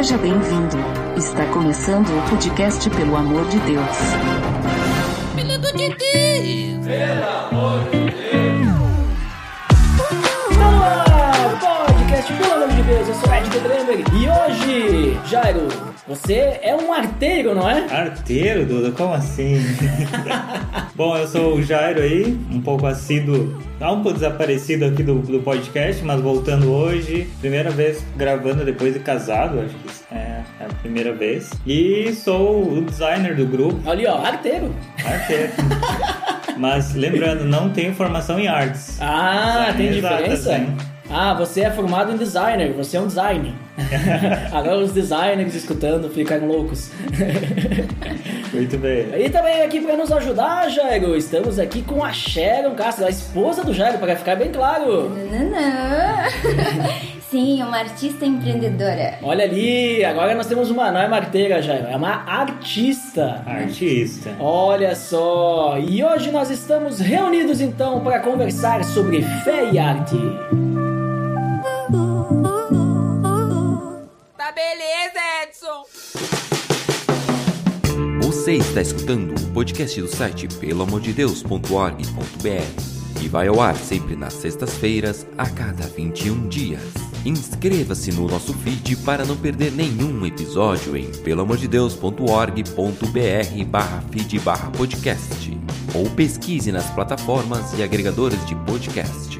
Seja bem-vindo. Está começando o podcast Pelo Amor de Deus. Pelo amor de Deus! Pelo amor de Deus! Eu sou Ed Drummer e hoje, Jairo, você é um arteiro, não é? Arteiro, Duda? Como assim? Bom, eu sou o Jairo aí, um pouco assíduo, tá um pouco desaparecido aqui do, do podcast, mas voltando hoje, primeira vez gravando depois de casado, acho que é, é a primeira vez. E sou o designer do grupo. Ali, ó, arteiro. Arteiro. mas lembrando, não tenho formação em artes. Ah, tem Exato, diferença? assim. Ah, você é formado em designer, você é um designer. Agora os designers escutando ficam loucos. Muito bem. E também aqui para nos ajudar, Jairo, estamos aqui com a Sharon Castro, a esposa do Jairo, para ficar bem claro. Nananã. Sim, uma artista empreendedora. Olha ali, agora nós temos uma, não é marteira, Jairo, é uma artista. Artista. Olha só, e hoje nós estamos reunidos então para conversar sobre fé e arte. Beleza, Edson! Você está escutando o podcast do site peloamordedeus.org.br e vai ao ar sempre nas sextas-feiras, a cada 21 dias. Inscreva-se no nosso feed para não perder nenhum episódio em peloamordedeus.org.br barra feed barra podcast ou pesquise nas plataformas e agregadores de podcast.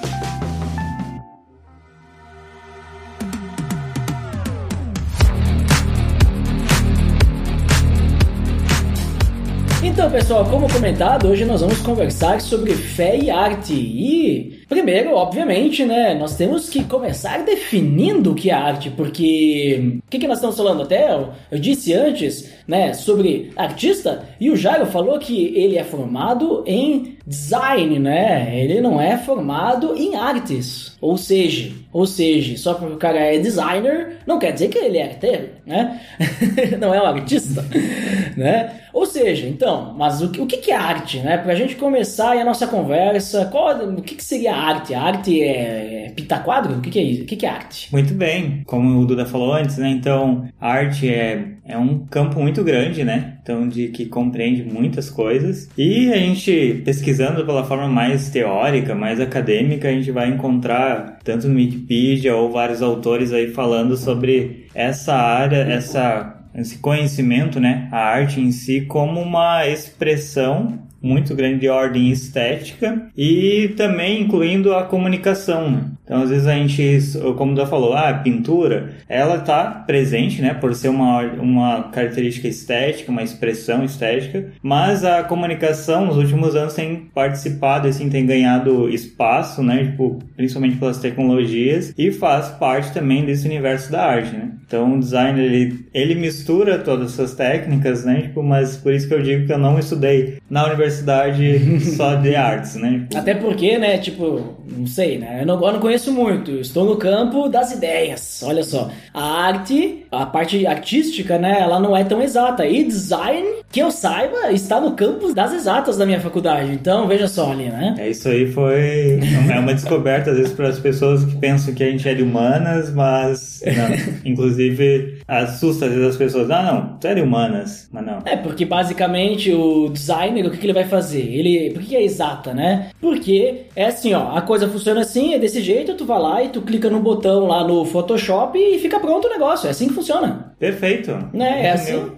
Então, pessoal, como comentado, hoje nós vamos conversar sobre fé e arte. E, primeiro, obviamente, né, nós temos que começar definindo o que é arte, porque o que, que nós estamos falando até? Eu, eu disse antes, né, sobre artista, e o Jairo falou que ele é formado em design, né? Ele não é formado em artes. Ou seja, ou seja, só porque o cara é designer, não quer dizer que ele é arteiro, né? não é um artista, né? Ou seja, então, mas o que, o que que é arte, né? Pra gente começar a nossa conversa, qual, o que, que seria arte? A arte é, é pintar quadro? O que, que é isso? O que, que é arte? Muito bem, como o Duda falou antes, né? Então, arte é, é um campo muito grande, né? Então, de que compreende muitas coisas. E a gente, pesquisando pela forma mais teórica, mais acadêmica, a gente vai encontrar tanto no Wikipedia ou vários autores aí falando sobre essa área, essa esse conhecimento, né, a arte em si como uma expressão muito grande de ordem estética e também incluindo a comunicação. Né? Então, às vezes a gente, como já falou, ah, a pintura, ela está presente, né, por ser uma, uma característica estética, uma expressão estética, mas a comunicação nos últimos anos tem participado, assim, tem ganhado espaço, né, tipo, principalmente pelas tecnologias e faz parte também desse universo da arte, né. Então, o designer, ele, ele mistura todas essas técnicas, né, tipo, mas por isso que eu digo que eu não estudei na universidade só de artes, né. Até porque, né, tipo, não sei, né, eu não, eu não conheço muito, eu estou no campo das ideias, olha só. A arte, a parte artística, né, ela não é tão exata. E design, que eu saiba, está no campo das exatas da minha faculdade. Então, veja só ali, né. É, isso aí foi é uma descoberta, às vezes, para as pessoas que pensam que a gente é de humanas, mas, não, inclusive, assusta às vezes as pessoas, ah, não, de humanas, mas não. É, porque basicamente o designer, o que, que ele vai fazer? Ele, por que é exata, né? Porque é assim, ó, a coisa funciona assim, é desse jeito, tu vai lá e tu clica no botão lá no Photoshop e fica pronto o negócio. É assim que funciona. Perfeito. Né? É assim.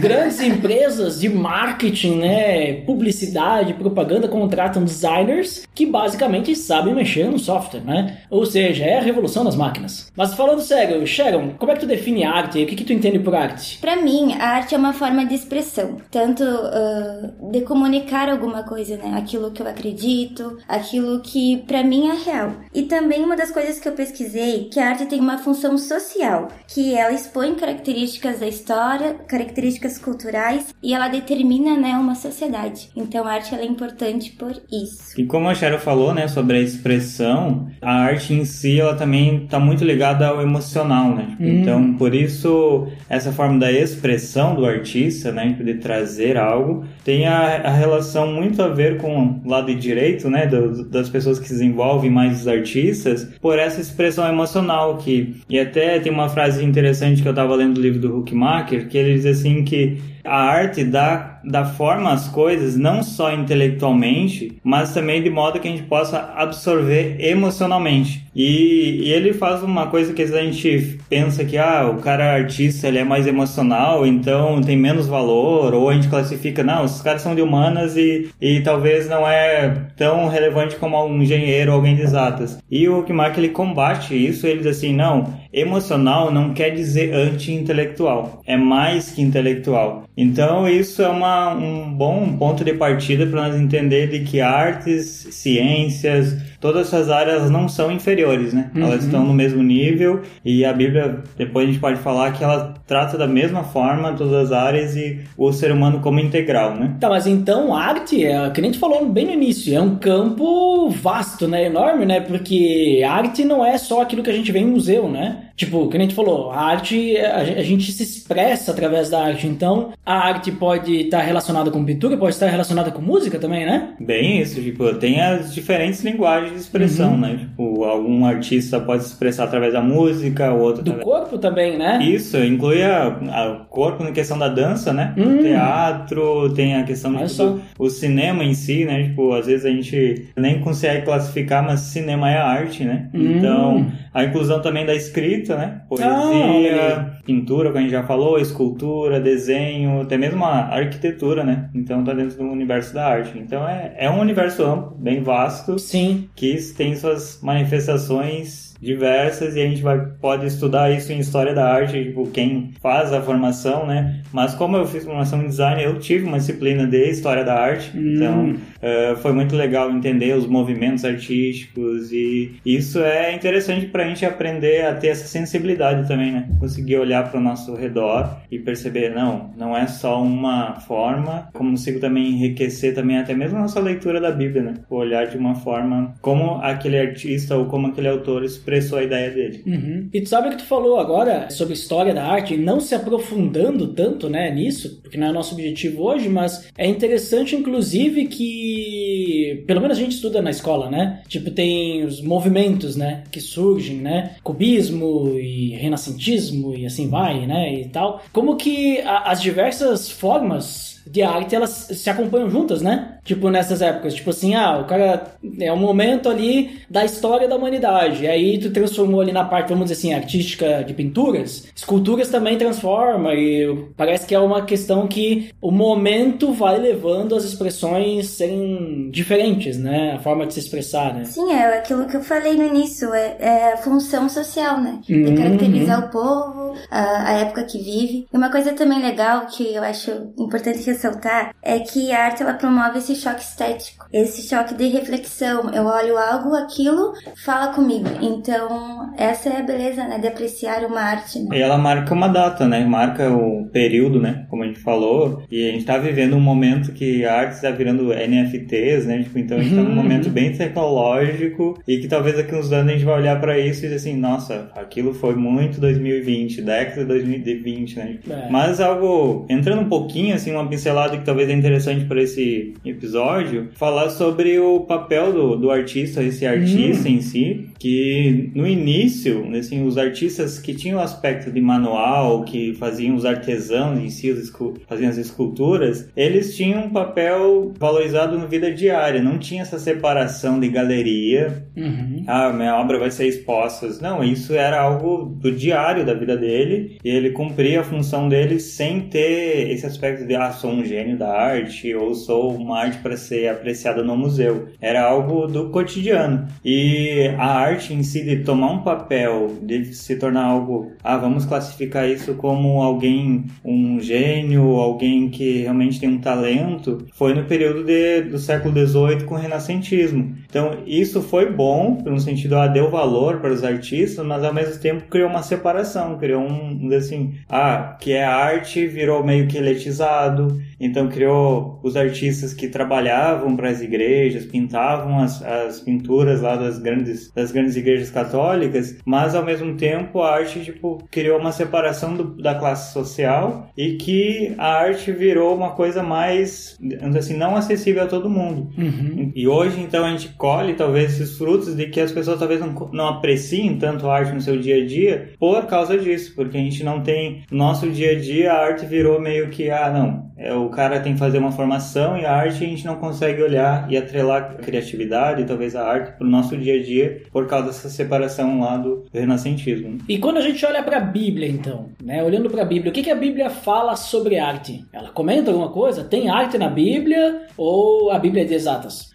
Grandes empresas de marketing, né? Publicidade, propaganda contratam designers que basicamente sabem mexer no software, né? Ou seja, é a revolução das máquinas. Mas falando sério, Sharon, como é que tu define arte? O que, que tu entende por arte? Pra mim, a arte é uma forma de expressão, tanto ah, de comunicar alguma coisa, né? Aquilo que eu acredito, aquilo que pra mim é real. E também uma das coisas que eu pesquisei, que a arte tem uma função social, que ela expõe características características da história, características culturais e ela determina, né, uma sociedade. Então a arte ela é importante por isso. E como a Cheryl falou, né, sobre a expressão, a arte em si, ela também está muito ligada ao emocional, né? Hum. Então, por isso, essa forma da expressão do artista, né, de trazer algo, tem a, a relação muito a ver com o lado direito, né, do- das pessoas que se desenvolvem mais os artistas, por essa expressão emocional que... E até tem uma frase interessante que eu estava lendo do livro do Huckmacher, que ele diz assim que a arte dá, dá forma às coisas não só intelectualmente, mas também de modo que a gente possa absorver emocionalmente. E, e ele faz uma coisa que a gente pensa que ah, o cara artista ele é mais emocional, então tem menos valor, ou a gente classifica, não, esses caras são de humanas e, e talvez não é tão relevante como um engenheiro ou alguém de exatas. E o Kimak ele combate isso, ele diz assim, não, emocional não quer dizer anti-intelectual, é mais que intelectual. Então isso é uma, um bom ponto de partida para nós entender de que artes, ciências, todas essas áreas não são inferiores, né? Elas estão no mesmo nível e a Bíblia, depois a gente pode falar que ela trata da mesma forma todas as áreas e o ser humano como integral, né? Tá, mas então arte, é, que nem tu falou bem no início, é um campo vasto, né? Enorme, né? Porque arte não é só aquilo que a gente vê em museu, né? Tipo, que nem tu falou, a arte, a, a gente se expressa através da arte. Então, a arte pode estar relacionada com pintura, pode estar relacionada com música também, né? Bem isso, tipo, tem as diferentes linguagens de expressão, né? Tipo, algum artista pode se expressar através da música, o outro Do através... corpo também, né? Isso, inclui a, a- o corpo na questão da dança, né? Hum. O teatro, tem a questão tipo, do o cinema em si, né? Tipo, às vezes a gente nem consegue classificar, mas cinema é arte, né? Hum. Então, a inclusão também da escrita, né? Ah, Poesia, pintura, como a gente já falou, escultura, desenho, até mesmo a arquitetura, né? Então tá dentro do universo da arte. Então é, é um universo amplo, bem vasto, Sim. que tem suas manifestações diversas e a gente vai, pode estudar isso em história da arte, tipo, quem faz a formação, né? Mas como eu fiz formação em design, eu tive uma disciplina de história da arte, Hum. então eh, foi muito legal entender os movimentos artísticos e isso é interessante pra gente aprender a ter essa sensibilidade também, né? Conseguir olhar para o nosso redor e perceber, não, não é só uma forma, como consigo também enriquecer também até mesmo a nossa leitura da Bíblia, né? Olhar de uma forma como aquele artista ou como aquele autor expressou a ideia dele. Uhum. E tu sabe o que tu falou agora sobre história da arte, não se aprofundando tanto, né, nisso, porque não é nosso objetivo hoje, mas é interessante, inclusive, que pelo menos a gente estuda na escola, né? Tipo, tem os movimentos, né, que surgem, né? Cubismo e renascentismo e assim vai, né, e tal. Como que a- as diversas formas de arte elas se acompanham juntas, né? Tipo, nessas épocas. Tipo assim, ah, o cara é um momento ali da história da humanidade. E aí tu transformou ali na parte, vamos dizer assim, artística de pinturas. Esculturas também transforma. E parece que é uma questão que o momento vai levando as expressões serem diferentes, né? A forma de se expressar, né? Sim, é aquilo que eu falei no início, é, é a função social, né? De Uhum. caracterizar o povo, a, a época que vive. E uma coisa também legal que eu acho importante ressaltar é que a arte ela promove esse choque estético, esse choque de reflexão. Eu olho algo, aquilo fala comigo. Então, essa é a beleza, né? De apreciar uma arte, né? E ela marca uma data, né? Marca o período, né? Como a gente falou. E a gente tá vivendo um momento que a arte está virando NFTs, né? Tipo, então a gente tá num Uhum. momento bem tecnológico e que talvez daqui uns anos a gente vai olhar pra isso e dizer assim, nossa, aquilo foi muito 2020, década de 2020, né? É. Mas algo, entrando um pouquinho, assim, uma pincelada que talvez é interessante para esse episódio, falar sobre o papel do, do artista, esse artista em si, que no início, assim, os artistas que tinham o aspecto de manual, que faziam os artesãos em si, faziam as esculturas, eles tinham um papel valorizado na vida diária, não tinha essa separação de galeria, Uhum. ah, minha obra vai ser exposta. Não, isso era algo do diário da vida dele e ele cumpria a função dele sem ter esse aspecto de, ah, sou um gênio da arte ou sou uma arte para ser apreciada no museu. Era algo do cotidiano. E a arte em si, de tomar um papel, de se tornar algo, ah, vamos classificar isso como alguém, um gênio, alguém que realmente tem um talento, foi no período de, do século XVIII com o renascentismo. Então, isso foi bom, no sentido, ah, deu valor para os artistas, mas ao mesmo tempo criou uma separação, criou um, um assim, ah, que é arte, virou meio que elitizado, então criou os artistas que trabalhavam para as igrejas, pintavam as, as pinturas lá das grandes, das grandes igrejas católicas, mas ao mesmo tempo a arte tipo, criou uma separação do, da classe social e que a arte virou uma coisa mais, assim, não acessível a todo mundo. Uhum. E hoje, então, a gente colhe talvez esses frutos de que as pessoas talvez não, não apreciem tanto a arte no seu dia a dia por causa disso, porque a gente não tem, no nosso dia a dia, a arte virou meio que, ah, não, é, o cara tem que fazer uma formação e a arte a gente não consegue olhar e atrelar a criatividade, talvez a arte, para o nosso dia a dia, por causa dessa separação lá do renascentismo. E quando a gente olha para a Bíblia, então, né, olhando para a Bíblia, o que, que a Bíblia fala sobre arte? Ela comenta alguma coisa? Tem arte na Bíblia ou a Bíblia é de exatas?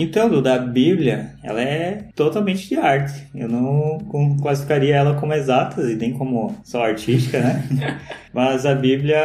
Então, Duda, a Bíblia, ela é totalmente de arte. Eu não classificaria ela como exatas e nem como só artística, né? Mas a Bíblia,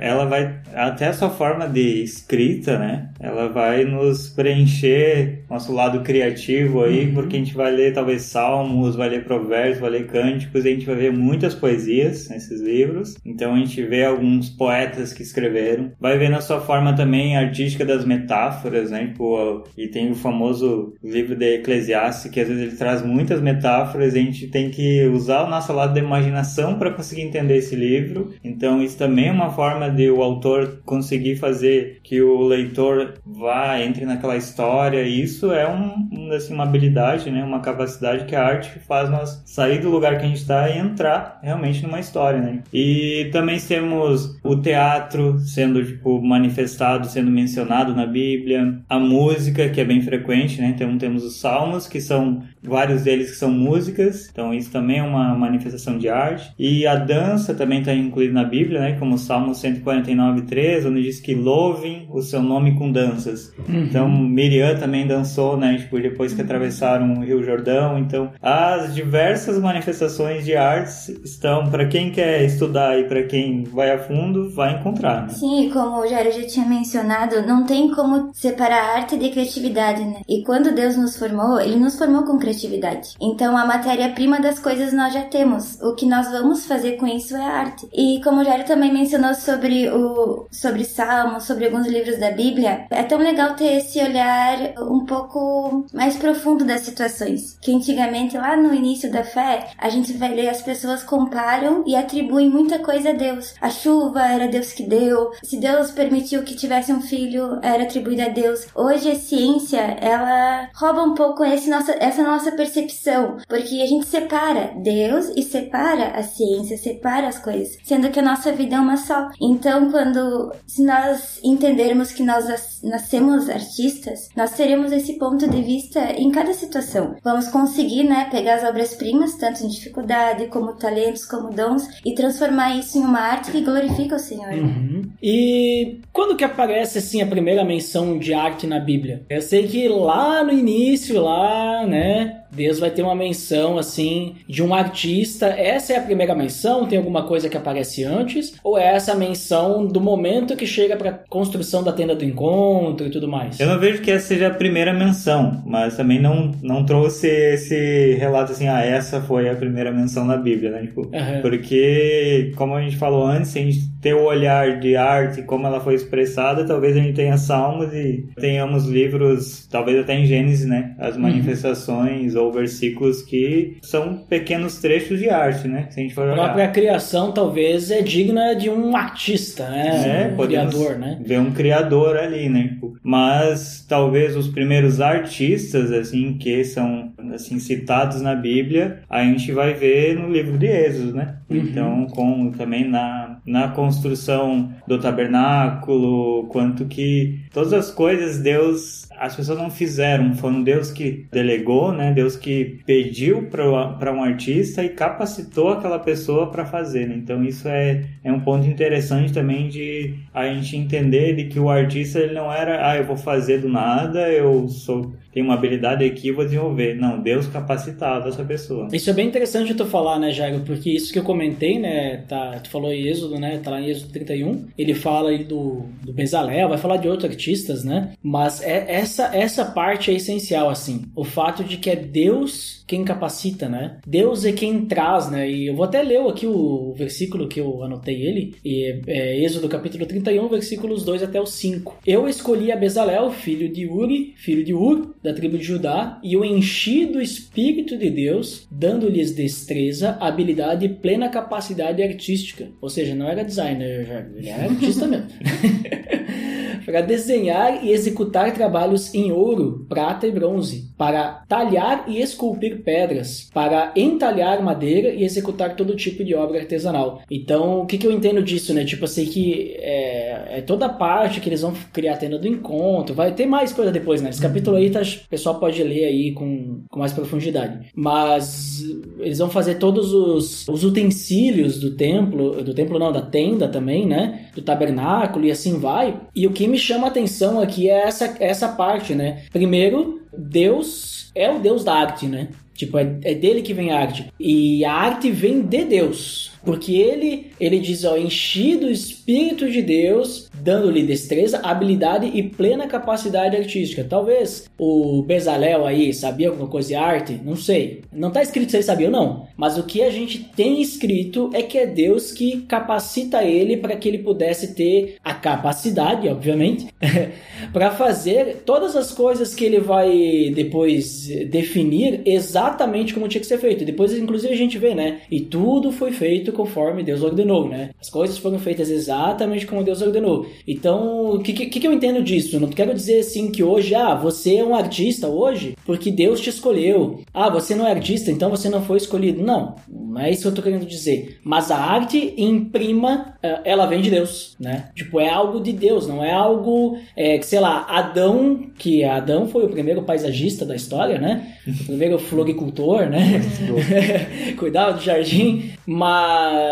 ela vai, até a sua forma de escrita, né? Ela vai nos preencher nosso lado criativo aí, uhum. porque a gente vai ler talvez salmos, vai ler provérbios, vai ler cânticos, e a gente vai ver muitas poesias nesses livros. Então a gente vê alguns poetas que escreveram. Vai ver na sua forma também artística das metáforas, né? Tipo, e tem o famoso livro de Eclesiastes, que às vezes ele traz muitas metáforas e a gente tem que usar o nosso lado da imaginação para conseguir entender esse livro. Então isso também é uma forma de o autor conseguir fazer que o leitor vá, entre naquela história. E isso é um, assim, uma habilidade, né? uma capacidade que a arte faz nós sair do lugar que a gente está e entrar realmente numa história. Né? E também temos o teatro sendo tipo, manifestado, sendo mencionado na Bíblia, a música, que é bem frequente, né? então temos os salmos, que são vários deles que são músicas, então isso também é uma manifestação de arte. E a dança também está incluída na Bíblia, né? como o Salmo 149, 3, onde diz que louvem o seu nome com danças. Uhum. Então Miriam também dançou, né? Tipo, depois que atravessaram o Rio Jordão. Então as diversas manifestações de artes estão para quem quer estudar e para quem vai a fundo vai encontrar. Né? Sim, como o Jairo já tinha mencionado, não tem como separar arte de criatividade, né? E quando Deus nos formou, Ele nos formou com criatividade Então, a matéria-prima das coisas nós já temos. O que nós vamos fazer com isso é arte. E como o Jairo também mencionou sobre o sobre Salmos, sobre alguns livros da Bíblia, é tão legal ter esse olhar um pouco mais profundo das situações. Que antigamente, lá no início da fé, a gente vai ler as pessoas comparam e atribuem muita coisa a Deus. A chuva era Deus que deu. Se Deus permitiu que tivesse um filho, era atribuído a Deus. Hoje a ciência, ela rouba um pouco esse nossa, essa nossa nossa percepção, porque a gente separa Deus e separa a ciência, separa as coisas, sendo que a nossa vida é uma só. Então, quando se nós entendermos que nós nascemos artistas, nós teremos esse ponto de vista em cada situação. Vamos conseguir, né, pegar as obras-primas, tanto em dificuldade como talentos, como dons, e transformar isso em uma arte que glorifica o Senhor. Uhum. E quando que aparece assim a primeira menção de arte na Bíblia? Eu sei que lá no início, lá, né, Deus vai ter uma menção assim de um artista. Essa é a primeira menção? Tem alguma coisa que aparece antes? Ou é essa a menção do momento que chega para construção da tenda do encontro e tudo mais? Eu não vejo que essa seja a primeira menção, mas também não, não trouxe esse relato assim, ah, essa foi a primeira menção na Bíblia, né? Tipo, uhum. Porque, como a gente falou antes, a gente ter o olhar de arte, como ela foi expressada, talvez a gente tenha salmos e tenhamos livros, talvez até em Gênesis, né? As uhum. manifestações uhum. ou versículos que são pequenos trechos de arte, né? Se a gente for olhar. A própria criação talvez é digna de um artista, né? É, um criador, né? Ver um criador ali, né? Mas talvez os primeiros artistas, assim, que são assim citados na Bíblia, a gente vai ver no livro de Êxodo, né? Uhum. Então, com também na, na construção do tabernáculo, quanto que todas as coisas Deus as pessoas não fizeram, foi um Deus que delegou, né? Deus que pediu para um artista e capacitou aquela pessoa para fazer. Né? Então isso é, é um ponto interessante também de a gente entender de que o artista ele não era, ah, eu vou fazer do nada, eu sou tem uma habilidade aqui, vou desenvolver. Não, Deus capacitava essa pessoa. Isso é bem interessante tu falar, né, Jairo? Porque isso que eu comentei, né, tá, tu falou em Êxodo, né, tá lá em Êxodo 31, ele fala aí do, do Bezalel, vai falar de outros artistas, né, mas é, essa, essa parte é essencial, assim. O fato de que é Deus quem capacita, né? Deus é quem traz, né? E eu vou até ler aqui o versículo que eu anotei ele, e é Êxodo capítulo 31, versículos 2 até o 5. Eu escolhi a Bezalel, filho de Uri, filho de Ur, da tribo de Judá, e o enchi do Espírito de Deus, dando-lhes destreza, habilidade e plena capacidade artística. Ou seja, não era designer, ele era artista mesmo. para desenhar e executar trabalhos em ouro, prata e bronze, para talhar e esculpir pedras, para entalhar madeira e executar todo tipo de obra artesanal. Então, o que, que eu entendo disso, né? Tipo, sei que é, é toda a parte que eles vão criar a tenda do encontro, vai ter mais coisa depois, né? Esse capítulo aí, tá, o pessoal pode ler aí com, com mais profundidade. Mas eles vão fazer todos os, os utensílios do templo, do templo não, da tenda também, né? Do tabernáculo e assim vai. E o que me me chama a atenção aqui é essa, essa parte, né? Primeiro, Deus é o Deus da arte, né? Tipo, é, é dele que vem a arte. E a arte vem de Deus. Porque ele, ele diz, ó, enchi do Espírito de Deus, dando-lhe destreza, habilidade e plena capacidade artística. Talvez o Bezalel aí sabia alguma coisa de arte, não sei. Não está escrito se ele sabia ou não. Mas o que a gente tem escrito é que é Deus que capacita ele para que ele pudesse ter a capacidade, obviamente, para fazer todas as coisas que ele vai depois definir exatamente como tinha que ser feito. Depois, inclusive, a gente vê, né? E tudo foi feito conforme Deus ordenou, né? As coisas foram feitas exatamente como Deus ordenou. Então, o que, que, que eu entendo disso? Não quero dizer assim que hoje, ah, você é um artista hoje porque Deus te escolheu. Ah, você não é artista, então você não foi escolhido. Não, não é isso que eu tô querendo dizer. Mas a arte imprima, eh, ela vem de Deus, né? Tipo, é algo de Deus, não é algo é, que, sei lá, Adão, que Adão foi o primeiro paisagista da história, né? O primeiro floricultor, né? Cuidava do jardim, mas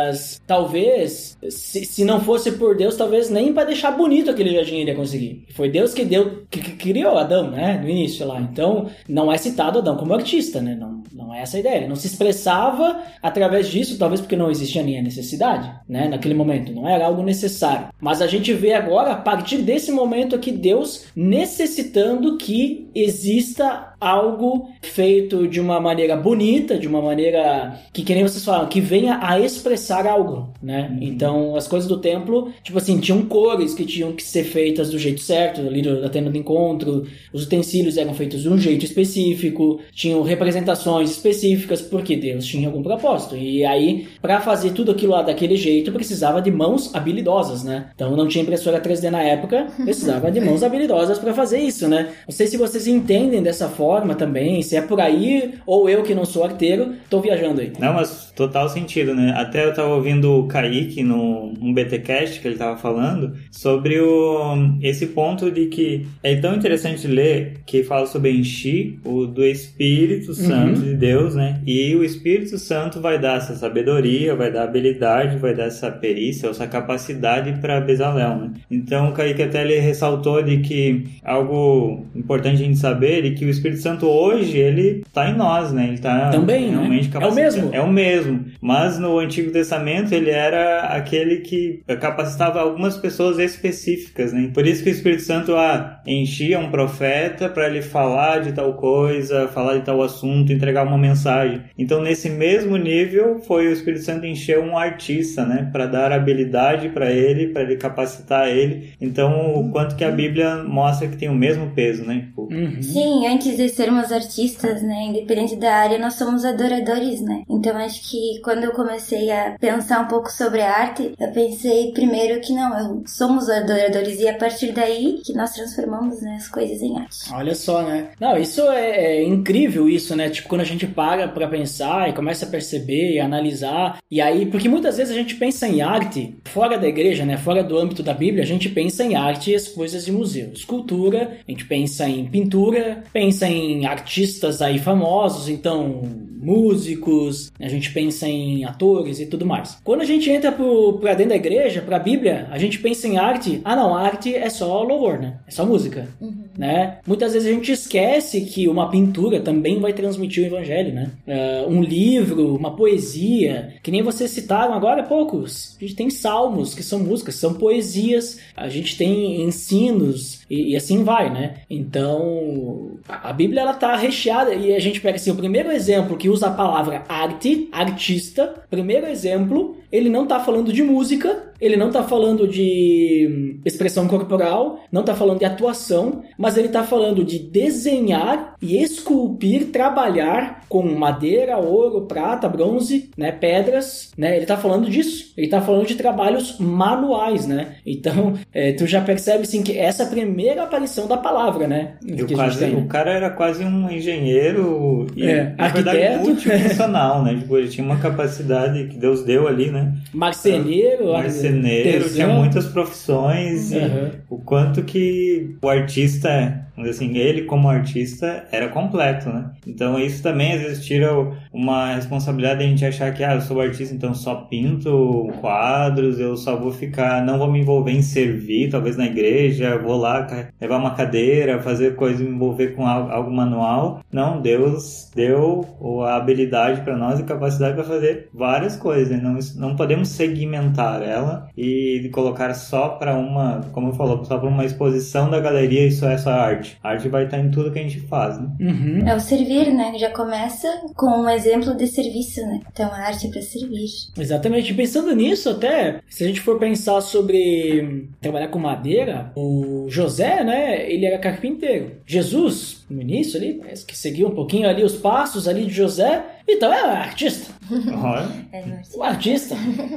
mas talvez, se, se não fosse por Deus, talvez nem para deixar bonito aquele jardim ele ia conseguir. Foi Deus que deu, que, que, criou Adão, né? No início lá. Então, não é citado Adão como artista, né? Não, não é essa a ideia. Ele não se expressava através disso, talvez porque não existia nem a necessidade, né? Naquele momento. Não era algo necessário. Mas a gente vê agora, a partir desse momento aqui, Deus necessitando que exista algo feito de uma maneira bonita, de uma maneira que, que nem vocês falam, que venha a expressar algo, né? Uhum. Então, as coisas do templo, tipo assim, tinham cores que tinham que ser feitas do jeito certo, ali da tenda do encontro, os utensílios eram feitos de um jeito específico, tinham representações específicas, porque Deus tinha algum propósito. E aí, para fazer tudo aquilo lá daquele jeito, precisava de mãos habilidosas, né? Então, não tinha impressora 3D na época, precisava de mãos habilidosas para fazer isso, né? Não sei se vocês entendem dessa forma forma também, se é por aí, ou eu que não sou arteiro, tô viajando aí. Não, mas total sentido, né? Até eu tava ouvindo o Kaique no um BTcast que ele tava falando sobre o, esse ponto de que é tão interessante ler que fala sobre enchi o do Espírito uhum. Santo uhum. de Deus, né? E o Espírito Santo vai dar essa sabedoria, vai dar habilidade, vai dar essa perícia, essa capacidade para Bezalel, né? Então o Kaique até ele ressaltou de que algo importante a gente saber é que o Espírito Santo hoje, ele está em nós, né? Ele tá Também, né? realmente né? É o mesmo. É o mesmo. Mas no Antigo Testamento, ele era aquele que capacitava algumas pessoas específicas, né? Por isso que o Espírito Santo ah, enchia um profeta para ele falar de tal coisa, falar de tal assunto, entregar uma mensagem. Então, nesse mesmo nível, foi o Espírito Santo encher um artista, né? Para dar habilidade para ele, para ele capacitar ele. Então, o quanto que a Bíblia mostra que tem o mesmo peso, né? Tipo, uhum. Sim, antes de sermos artistas, né, independente da área, nós somos adoradores, né? Então acho que quando eu comecei a pensar um pouco sobre a arte, eu pensei primeiro que não, somos adoradores e a partir daí que nós transformamos né, as coisas em arte. Olha só, né? Não, isso é, é incrível isso, né? Tipo, quando a gente para pra pensar e começa a perceber e analisar, e aí, porque muitas vezes a gente pensa em arte fora da igreja, né? Fora do âmbito da Bíblia, a gente pensa em arte e as coisas de museu. Escultura, a gente pensa em pintura, pensa em em artistas aí famosos, então músicos, a gente pensa em atores e tudo mais. Quando a gente entra para dentro da igreja, para a Bíblia, a gente pensa em arte. Ah, não, arte é só louvor, né? É só música, uhum. né? Muitas vezes a gente esquece que uma pintura também vai transmitir o evangelho, né? Uh, um livro, uma poesia, que nem vocês citaram agora há poucos. A gente tem salmos, que são músicas, são poesias. A gente tem ensinos e, e assim vai, né? Então, a Bíblia ela tá recheada e a gente pega assim, o primeiro exemplo que usa a palavra arte, artista, primeiro exemplo, ele não tá falando de música, ele não tá falando de expressão corporal, não tá falando de atuação, mas ele tá falando de desenhar e esculpir, trabalhar com madeira, ouro, prata, bronze, né, pedras, né? Ele tá falando disso. Ele tá falando de trabalhos manuais, né? Então, é, tu já percebe assim que essa é a primeira aparição da palavra, né? O, quase, o, cara era quase um engenheiro e, é, na verdade, multifuncional, né? Tipo, ele tinha uma capacidade que Deus deu ali, né? Marceneiro, marceneiro, tinha muitas profissões uhum. o quanto que o artista assim, ele como artista era completo, né? Então isso também às vezes tira uma responsabilidade de a gente achar que, ah, eu sou artista, então só pinto quadros, eu só vou ficar, não vou me envolver em servir, talvez na igreja, vou lá levar uma cadeira, fazer coisa, me envolver com algo, algo manual. Não, Deus deu a habilidade para nós e capacidade para fazer várias coisas, né? não, não podemos segmentar ela e colocar só para uma, como eu falou, só para uma exposição da galeria, isso é só arte arte. A arte vai estar em tudo que a gente faz, né? Uhum. É o servir, né? Já começa com um exemplo de serviço, né? Então a arte é para servir. Exatamente. Pensando nisso, até, se a gente for pensar sobre trabalhar com madeira, o José, né? Ele era carpinteiro. Jesus, no início ali, parece que seguiu um pouquinho ali os passos ali de José, então é artista. É o artista,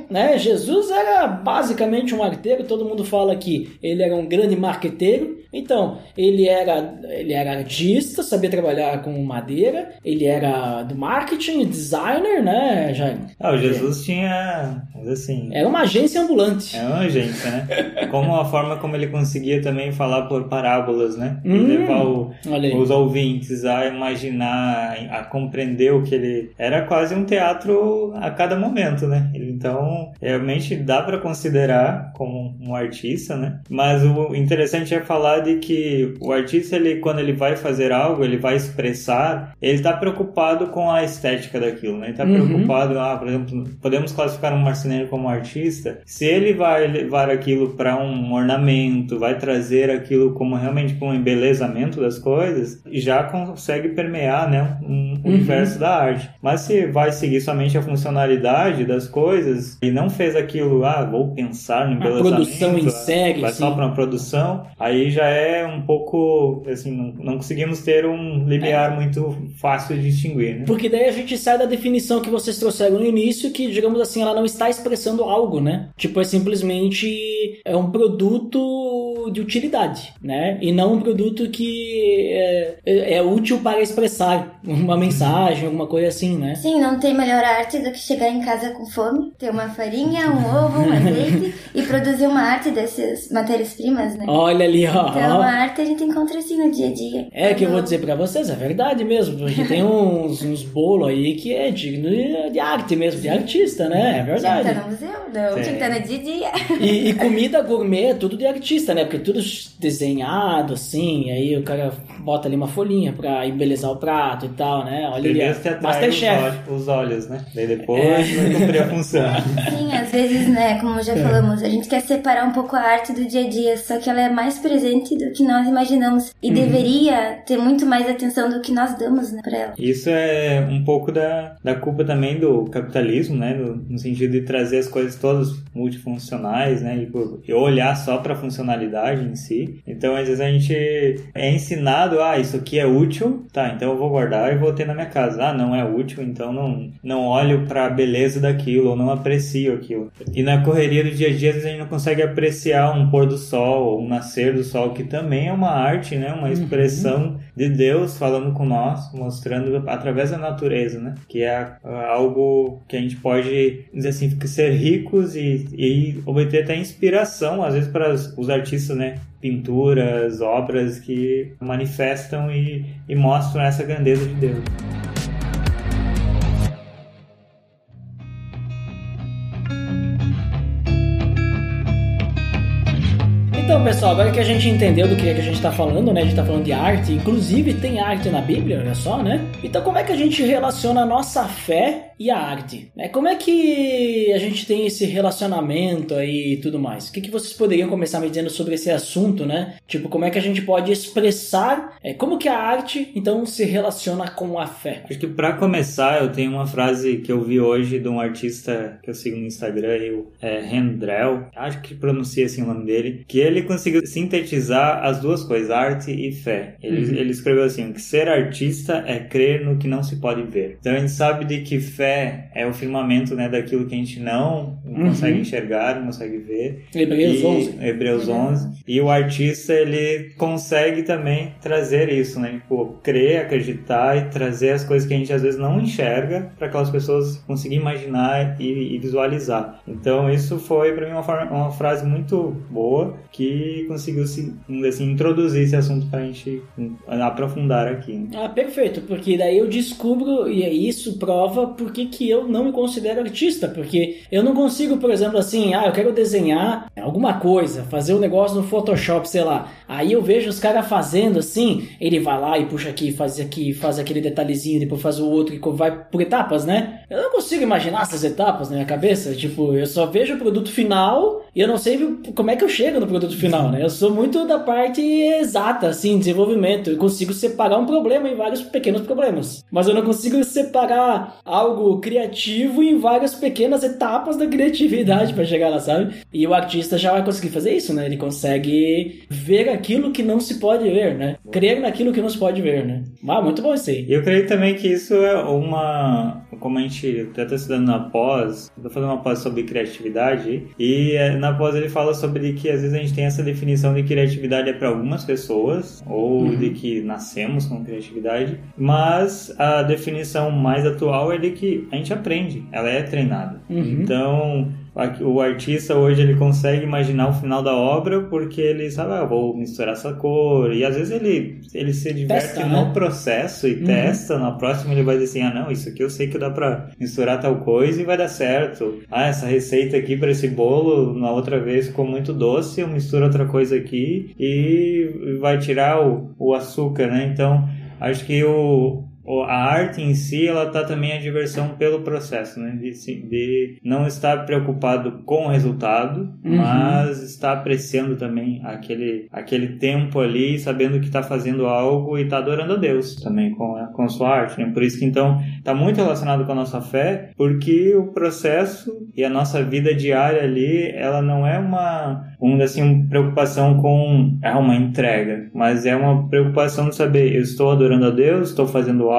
né? Jesus era basicamente um arteiro, todo mundo fala que ele era um grande marqueteiro. Então, ele era, ele era artista, sabia trabalhar com madeira, ele era do marketing, designer, né, Jaime? Ah, o Jesus é. tinha, assim... Era uma agência ambulante. É uma agência, né? como a forma como ele conseguia também falar por parábolas, né? Hum, levar o, os ouvintes a imaginar, a compreender o que ele... Era quase um teatro a cada momento, né? Então, realmente dá para considerar como um artista, né? Mas o interessante é falar de que o artista, ele, quando ele vai fazer algo, ele vai expressar, ele está preocupado com a estética daquilo, né? Ele está uhum. preocupado, ah, por exemplo, podemos classificar um marceneiro como artista, se ele vai levar aquilo para um ornamento, vai trazer aquilo como realmente um embelezamento das coisas, já consegue permear, né, um uhum. universo da arte. Mas se vai seguir somente a funcionalidade das coisas e não fez aquilo, ah, vou pensar no embelezamento, a produção em série, vai só para uma produção, aí já é um pouco, assim, não, não conseguimos ter um limiar é. muito fácil de distinguir, né? Porque daí a gente sai da definição que vocês trouxeram no início, que, digamos assim, ela não está expressando algo, né? Tipo, é simplesmente é um produto de utilidade, né? E não um produto que é, é, é útil para expressar uma mensagem, alguma coisa assim, né? Sim, não tem melhor arte do que chegar em casa com fome, ter uma farinha, um ovo, um azeite e produzir uma arte dessas matérias-primas, né? Olha ali, ó. Então a arte a gente encontra assim no dia a dia. É que eu vou dizer pra vocês, é verdade mesmo. Porque tem uns, uns bolos aí que é digno de arte mesmo, de artista, né? É verdade. Tinha que estar no museu, não. Tinha que estar no dia a dia. E, e comida gourmet, tudo de artista, né? Porque tudo desenhado, assim, aí o cara bota ali uma folhinha pra embelezar o prato e tal, né? Olha ali, Masterchef. Os, os olhos, né? Daí depois é. vai cumprir a função. Sim, às vezes, né, como já é. falamos, a gente quer separar um pouco a arte do dia a dia, só que ela é mais presente do que nós imaginamos e uhum. deveria ter muito mais atenção do que nós damos né, pra ela. Isso é um pouco da, da culpa também do capitalismo, né? No, no sentido de trazer as coisas todas multifuncionais, né? E, e olhar só pra funcionalidade em si. Então, às vezes a gente é ensinado, ah, isso aqui é útil, tá, então eu vou guardar e vou ter na minha casa. Ah, não é útil, então não, não olho para a beleza daquilo, ou não aprecio aquilo. E na correria do dia a dia, às vezes a gente não consegue apreciar um pôr do sol, ou um nascer do sol, que também é uma arte, né? Uma expressão uhum. de Deus falando com nós, mostrando através da natureza, né? Que é algo que a gente pode, dizer assim, ser ricos e, e obter até inspiração, às vezes, para os artistas, isso, né? Pinturas, obras que manifestam e, e mostram essa grandeza de Deus. Então Pessoal, agora que a gente entendeu do que, é que a gente está falando, né? A gente está falando de arte, inclusive tem arte na Bíblia, olha só, né? Então, como é que a gente relaciona a nossa fé e a arte? Né? Como é que a gente tem esse relacionamento aí e tudo mais? O que, que vocês poderiam começar me dizendo sobre esse assunto, né? Tipo, como é que a gente pode expressar é, como que a arte, então, se relaciona com a fé? Acho que para começar, eu tenho uma frase que eu vi hoje de um artista que eu sigo no Instagram, o é, acho que pronuncia assim o nome dele, que ele conseguiu sintetizar as duas coisas, arte e fé. Ele, Uhum. ele escreveu assim, que ser artista é crer no que não se pode ver. Então a gente sabe de que fé é o firmamento né, daquilo que a gente não Uhum. consegue enxergar, não consegue ver. Hebreus E- 11. Hebreus 11. E o artista, ele consegue também trazer isso, né? Tipo, crer, acreditar e trazer as coisas que a gente às vezes não enxerga para aquelas pessoas conseguirem imaginar e, e visualizar. Então, isso foi para mim uma, forma- uma frase muito boa que conseguiu se, assim, introduzir esse assunto para a gente aprofundar aqui. né? Ah, perfeito, porque daí eu descubro, e aí isso prova por que eu não me considero artista, porque eu não consigo, por exemplo, assim, ah, eu quero desenhar alguma coisa, fazer um negócio no Photoshop, sei lá. Aí eu vejo os caras fazendo assim, ele vai lá e puxa aqui, faz aqui, faz aquele detalhezinho, depois faz o outro e vai por etapas, né? Eu não consigo imaginar essas etapas na minha cabeça, tipo, eu só vejo o produto final e eu não sei como é que eu chego no produto final, né? Eu sou muito da parte exata, assim, desenvolvimento. Eu consigo separar um problema em vários pequenos problemas. Mas eu não consigo separar algo criativo em várias pequenas etapas da criatividade para chegar lá, sabe? E o artista já vai conseguir fazer isso, né? Ele consegue ver aquilo que não se pode ver, né? Crer naquilo que não se pode ver, né? Ah, muito bom isso aí. Eu creio também que isso é uma. Como a gente até está estudando na pós, tô fazendo uma pós sobre criatividade, e é, na pós ele fala sobre que às vezes a gente tem essa definição de criatividade é para algumas pessoas, ou de que nascemos com criatividade, mas a definição mais atual é de que a gente aprende, ela é treinada. Uhum. Então, o artista hoje ele consegue imaginar o final da obra porque ele sabe, ah, vou misturar essa cor. E às vezes ele, ele se diverte Testa, no né? processo e Uhum. testa. Na próxima ele vai dizer assim: ah, não, isso aqui eu sei que dá pra misturar tal coisa e vai dar certo. Ah, essa receita aqui para esse bolo, na outra vez ficou muito doce, eu misturo outra coisa aqui e vai tirar o, o açúcar, né? Então, acho que o- a arte em si, ela tá também a diversão pelo processo, né? De, de não estar preocupado com o resultado, Uhum. mas estar apreciando também aquele, aquele tempo ali, sabendo que está fazendo algo e está adorando a Deus também com a, com a sua arte, né? Por isso que então está muito relacionado com a nossa fé, porque o processo e a nossa vida diária ali, ela não é uma, uma assim, uma preocupação com é uma entrega, mas é uma preocupação de saber, eu estou adorando a Deus, estou fazendo algo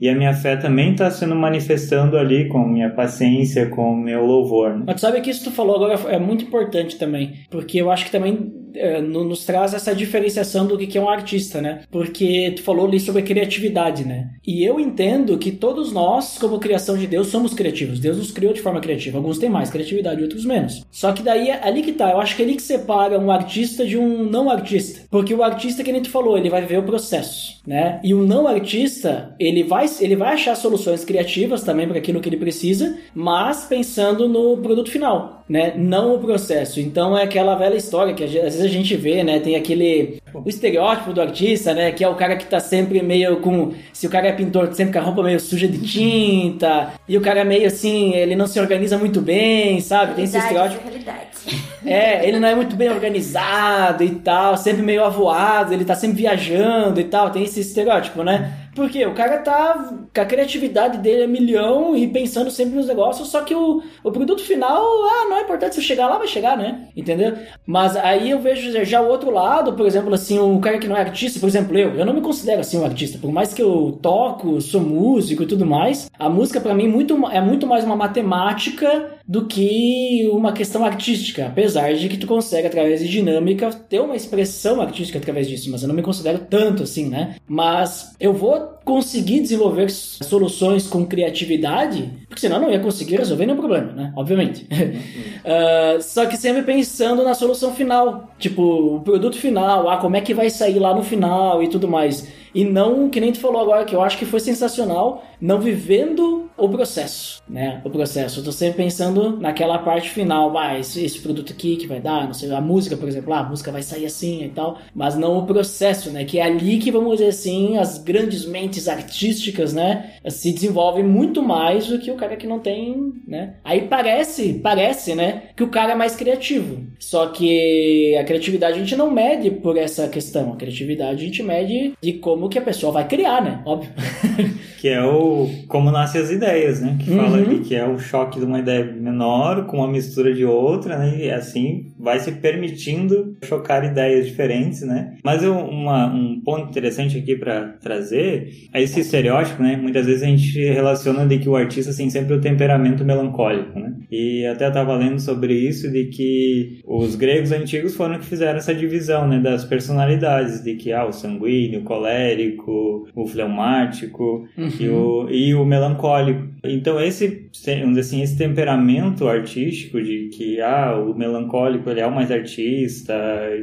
e a minha fé também está sendo manifestando ali com minha paciência, com meu louvor. Né? Mas sabe que isso que tu falou agora é muito importante também, porque eu acho que também é, no- nos traz essa diferenciação do que é um artista, né? Porque tu falou ali sobre criatividade, né? E eu entendo que todos nós, como criação de Deus, somos criativos. Deus nos criou de forma criativa. Alguns têm mais criatividade, outros menos. Só que daí é ali que tá. Eu acho que é ali que separa um artista de um não artista. Porque o artista, que nem tu falou, ele vai ver o processo, né? E o não artista, ele vai, ele vai achar soluções criativas também para aquilo que ele precisa, mas pensando no produto final, né? Não o processo. Então é aquela velha história que às vezes a gente vê, né? Tem aquele o estereótipo do artista, né? Que é o cara que tá sempre meio com. Se o cara é pintor, sempre com a roupa meio suja de tinta. E o cara é meio assim, ele não se organiza muito bem, sabe? Tem esse estereótipo. realidade. É, ele não é muito bem organizado e tal, sempre meio avoado, ele tá sempre viajando e tal, tem esse estereótipo, né? Porque o cara tá com a criatividade dele é milhão e pensando sempre nos negócios, só que o, o produto final, ah, não é importante se chegar lá, vai chegar, né? Entendeu? Mas aí eu vejo já o outro lado, por exemplo, assim, um cara que não é artista, por exemplo, eu, eu não me considero assim um artista, por mais que eu toco, sou músico e tudo mais, a música pra mim muito, é muito mais uma matemática do que uma questão artística, apesar de que tu consegue, através de dinâmica, ter uma expressão artística através disso, mas eu não me considero tanto assim, né? Mas eu vou conseguir desenvolver soluções com criatividade, porque senão não ia conseguir resolver nenhum problema, né? Obviamente. Ah, só que sempre pensando na solução final, tipo, o produto final, ah, como é que vai sair lá no final e tudo mais. e não, que nem tu falou agora, que eu acho que foi sensacional, não vivendo o processo, né? O processo. Eu tô sempre pensando naquela parte final, ah, esse, esse produto aqui que vai dar, não sei, a música, por exemplo, ah, a música vai sair assim e tal, mas não o processo, né? Que é ali que, vamos dizer assim, as grandes mentes artísticas, né, se desenvolvem muito mais do que o cara que não tem, né? Aí parece, parece, né, que o cara é mais criativo. Só que a criatividade a gente não mede por essa questão. A criatividade a gente mede de como que a pessoa vai criar, né? Óbvio. que é o como nascem as ideias, né? Que fala uhum. que é o choque de uma ideia menor com uma mistura de outra, né? E assim vai se permitindo chocar ideias diferentes, né? Mas eu, uma, um ponto interessante aqui para trazer é esse estereótipo, né? Muitas vezes a gente relaciona de que o artista tem sempre o temperamento melancólico, né? E até estava lendo sobre isso de que os gregos antigos foram que fizeram essa divisão, né? Das personalidades, de que ah, o sanguíneo, o colérico, o fleumático uhum. e, o, e o melancólico. Então esse, assim, esse temperamento artístico de que ah, o melancólico ele é o mais artista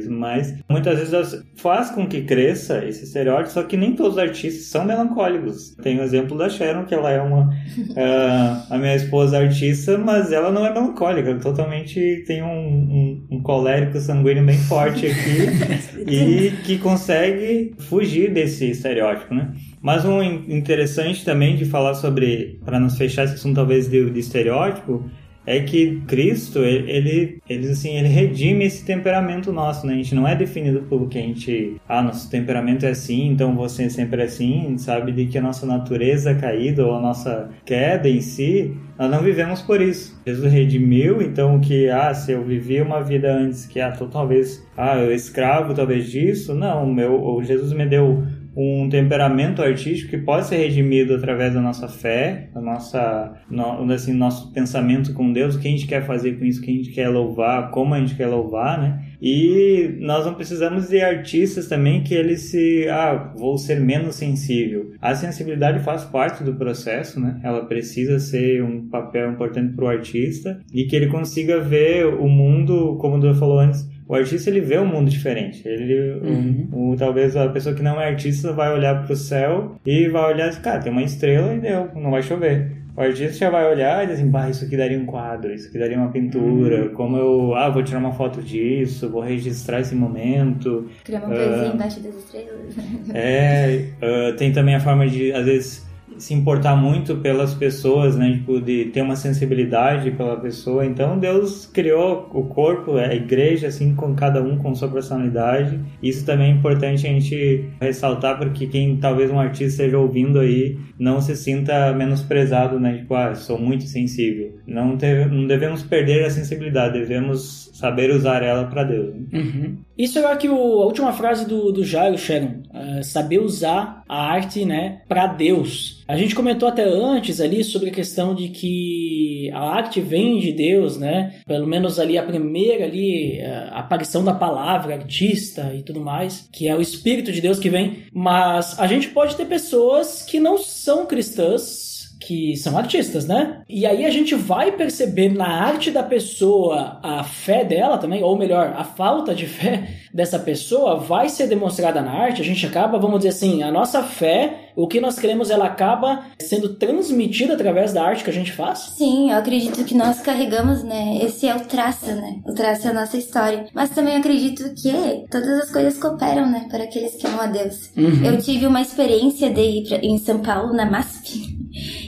mais, muitas vezes faz com que cresça esse estereótipo, só que nem todos os artistas são melancólicos. Tem o exemplo da Sharon, que ela é uma uh, a minha esposa artista, mas ela não é melancólica, totalmente tem um, um, um colérico sanguíneo bem forte aqui e que consegue fugir desse estereótipo, né? Mas um interessante também de falar sobre, para nos fechar esse assunto talvez de, de estereótipo, é que Cristo, ele, ele, assim, ele redime esse temperamento nosso, né? A gente não é definido pelo que a gente... Ah, nosso temperamento é assim, então você é sempre assim. Sabe de que a nossa natureza caída ou a nossa queda em si, nós não vivemos por isso. Jesus redimiu, então que, ah, se eu vivi uma vida antes que, ah, tô, talvez, ah, eu escravo talvez disso, não, meu, Jesus me deu um temperamento artístico que pode ser redimido através da nossa fé, da nossa, no, assim, nosso pensamento com Deus, o que a gente quer fazer com isso, o que a gente quer louvar, como a gente quer louvar, né? E nós não precisamos de artistas também que eles se, ah, vou ser menos sensível. A sensibilidade faz parte do processo, né? Ela precisa ser um papel importante para o artista e que ele consiga ver o mundo, como o Dudu falou antes, o artista ele vê um mundo diferente. Ele, uhum. um, um, talvez a pessoa que não é artista vai olhar para o céu e vai olhar, assim, cara, tem uma estrela e deu, não vai chover. O artista já vai olhar e diz assim, bah, isso aqui daria um quadro, isso aqui daria uma pintura, uhum. como eu, ah, vou tirar uma foto disso, vou registrar esse momento. Criar uma uh, embaixo das estrelas. É, uh, tem também a forma de, às vezes, se importar muito pelas pessoas, né? Tipo, de ter uma sensibilidade pela pessoa. Então, Deus criou o corpo, a igreja, assim, com cada um com sua personalidade. Isso também é importante a gente ressaltar, porque quem talvez um artista esteja ouvindo aí não se sinta menosprezado, né? Tipo, ah, sou muito sensível. Não, te, não devemos perder a sensibilidade, devemos saber usar ela para Deus. Né? Uhum. Isso é que o, a última frase do, do Jairo, Sharon, uh, saber usar a arte, né, para Deus. A gente comentou até antes ali sobre a questão de que a arte vem de Deus, né? Pelo menos ali a primeira ali a aparição da palavra artista e tudo mais, que é o espírito de Deus que vem, mas a gente pode ter pessoas que não são cristãs que são artistas, né? E aí a gente vai perceber na arte da pessoa a fé dela também, ou melhor, a falta de fé dessa pessoa vai ser demonstrada na arte. A gente acaba, vamos dizer assim, a nossa fé, o que nós queremos, ela acaba sendo transmitida através da arte que a gente faz? Sim, eu acredito que nós carregamos, né? Esse é o traço, né? O traço é a nossa história. Mas também acredito que todas as coisas cooperam, né? Para aqueles que amam a Deus. Uhum. Eu tive uma experiência de ir pra, em São Paulo, na MASP.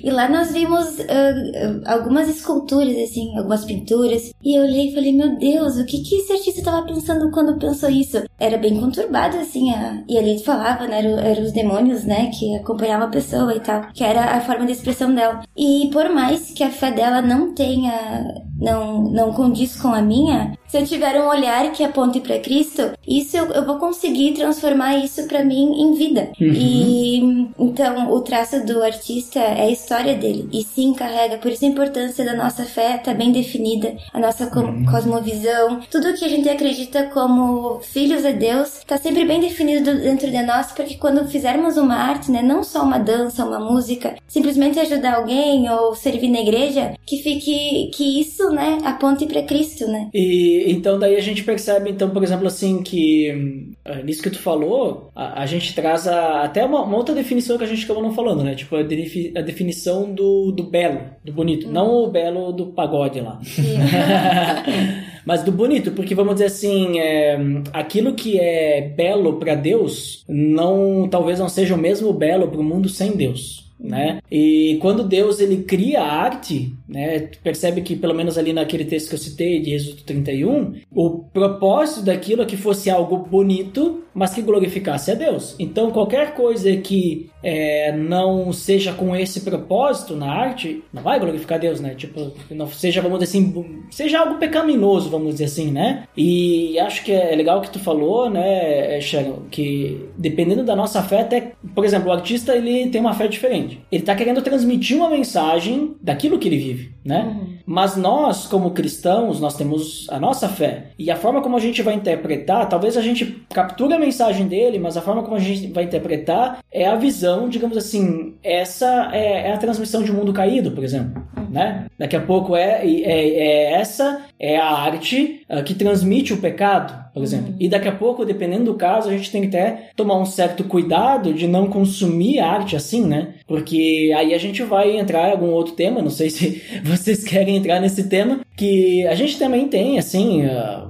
E lá nós vimos uh, algumas esculturas, assim, algumas pinturas. E eu olhei e falei, meu Deus, o que, que esse artista estava pensando quando pensou isso? Era bem conturbado, assim, a... e ali falava, né, eram, eram os demônios, né, que acompanhavam a pessoa e tal, que era a forma de expressão dela. E por mais que a fé dela não tenha, não, não condiz com a minha, se eu tiver um olhar que aponte para Cristo, isso eu, eu, vou conseguir transformar isso para mim em vida. Uhum. E então o traço do artista é a história dele e sim carrega por isso a importância da nossa fé tá bem definida, a nossa uhum. cosmovisão, tudo que a gente acredita como filhos de Deus tá sempre bem definido dentro de nós, porque quando fizermos uma arte, né, não só uma dança, uma música, simplesmente ajudar alguém ou servir na igreja, que fique que isso tudo, né, aponte para Cristo, né? E então daí a gente percebe, então, por exemplo, assim, que hum, é, nisso que tu falou, a, a gente traz a- até uma, uma outra definição que a gente acabou não falando, né? Tipo, a, defi- a definição do, do belo, do bonito. Não o belo do pagode lá. Mas do bonito, porque vamos dizer assim, é, aquilo que é belo para Deus, não, talvez não seja o mesmo belo para o mundo sem Deus. Né? E quando Deus ele cria a arte, né, tu percebe que pelo menos ali naquele texto que eu citei de Êxodo 31, o propósito daquilo é que fosse algo bonito, mas que glorificasse a Deus. Então qualquer coisa que é, não seja com esse propósito na arte, não vai glorificar Deus, né? Tipo, não seja, vamos dizer assim, seja algo pecaminoso, vamos dizer assim, né? E acho que é legal o que tu falou, né, Sharon, que dependendo da nossa fé, até, por exemplo, o artista ele tem uma fé diferente. Ele tá querendo transmitir uma mensagem daquilo que ele vive, né? Mas nós, como cristãos, nós temos a nossa fé. E a forma como a gente vai interpretar, talvez a gente capture a mensagem dele, mas a forma como a gente vai interpretar é a visão, digamos assim, essa é, é a transmissão de um mundo caído, por exemplo. Né? Daqui a pouco é, é, é essa é a arte ah, que transmite o pecado, por exemplo. E daqui a pouco, dependendo do caso, a gente tem que até tomar um certo cuidado de não consumir arte assim, né? Porque aí a gente vai entrar em algum outro tema, não sei se vocês querem entrar nesse tema, que a gente também tem, assim, a-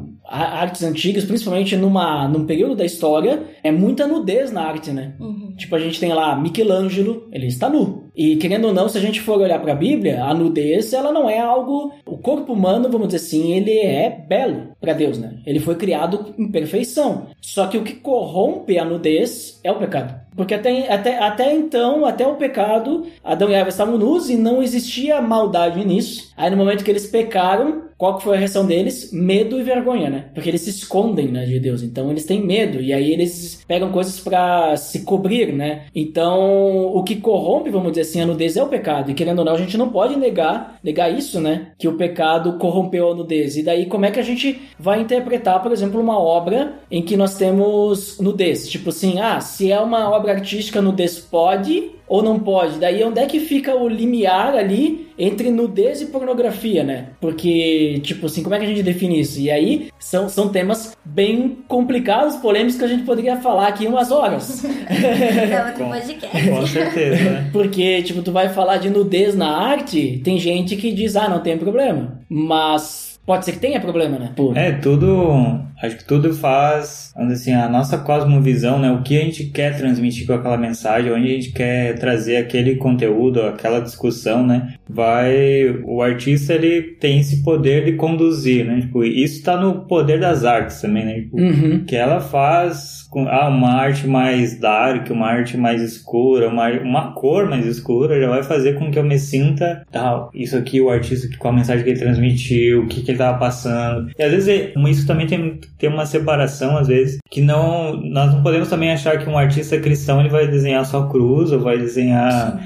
artes antigas, principalmente numa, num período da história, é muita nudez na arte, né? Tipo, a gente tem lá Michelangelo, ele está nu. E querendo ou não, se a gente for olhar para a Bíblia, a nudez, ela não é algo. O corpo humano, vamos dizer assim, ele é belo para Deus, né? Ele foi criado em perfeição. Só que o que corrompe a nudez é o pecado. Porque até, até, até então, até o pecado, Adão e Eva estavam nus e não existia maldade nisso. Aí no momento que eles pecaram, qual que foi a reação deles? Medo e vergonha, né? Porque eles se escondem né, de Deus, então eles têm medo e aí eles pegam coisas para se cobrir, né? Então o que corrompe, vamos dizer assim, a nudez é o pecado e querendo ou não a gente não pode negar, negar isso, né? Que o pecado corrompeu a nudez. E daí como é que a gente vai interpretar, por exemplo, uma obra em que nós temos nudez? Tipo assim, ah, se é uma obra artística nudez pode ou não pode? Daí onde é que fica o limiar ali entre nudez e pornografia, né? Porque, tipo assim, como é que a gente define isso? E aí são, são temas bem complicados, polêmicos que a gente poderia falar aqui umas horas. É outro podcast. Com certeza, né? Porque, tipo, tu vai falar de nudez na arte, tem gente que diz, ah, não tem problema. Mas pode ser que tenha problema, né? Pô, É, tudo. Acho que tudo faz, assim, a nossa cosmovisão, né? O que a gente quer transmitir com aquela mensagem, onde a gente quer trazer aquele conteúdo, aquela discussão, né? Vai. O artista, ele tem esse poder de conduzir, né? Tipo, isso tá no poder das artes também, né? Tipo, Uhum. que ela faz com ah, uma arte mais dark, uma arte mais escura, uma, uma cor mais escura, já vai fazer com que eu me sinta, ah, isso aqui, o artista, qual a mensagem que ele transmitiu, o que, que ele tava passando. E às vezes é- isso também tem, tem uma separação, às vezes, que não. Nós não podemos também achar que um artista cristão ele vai desenhar só cruz, ou vai desenhar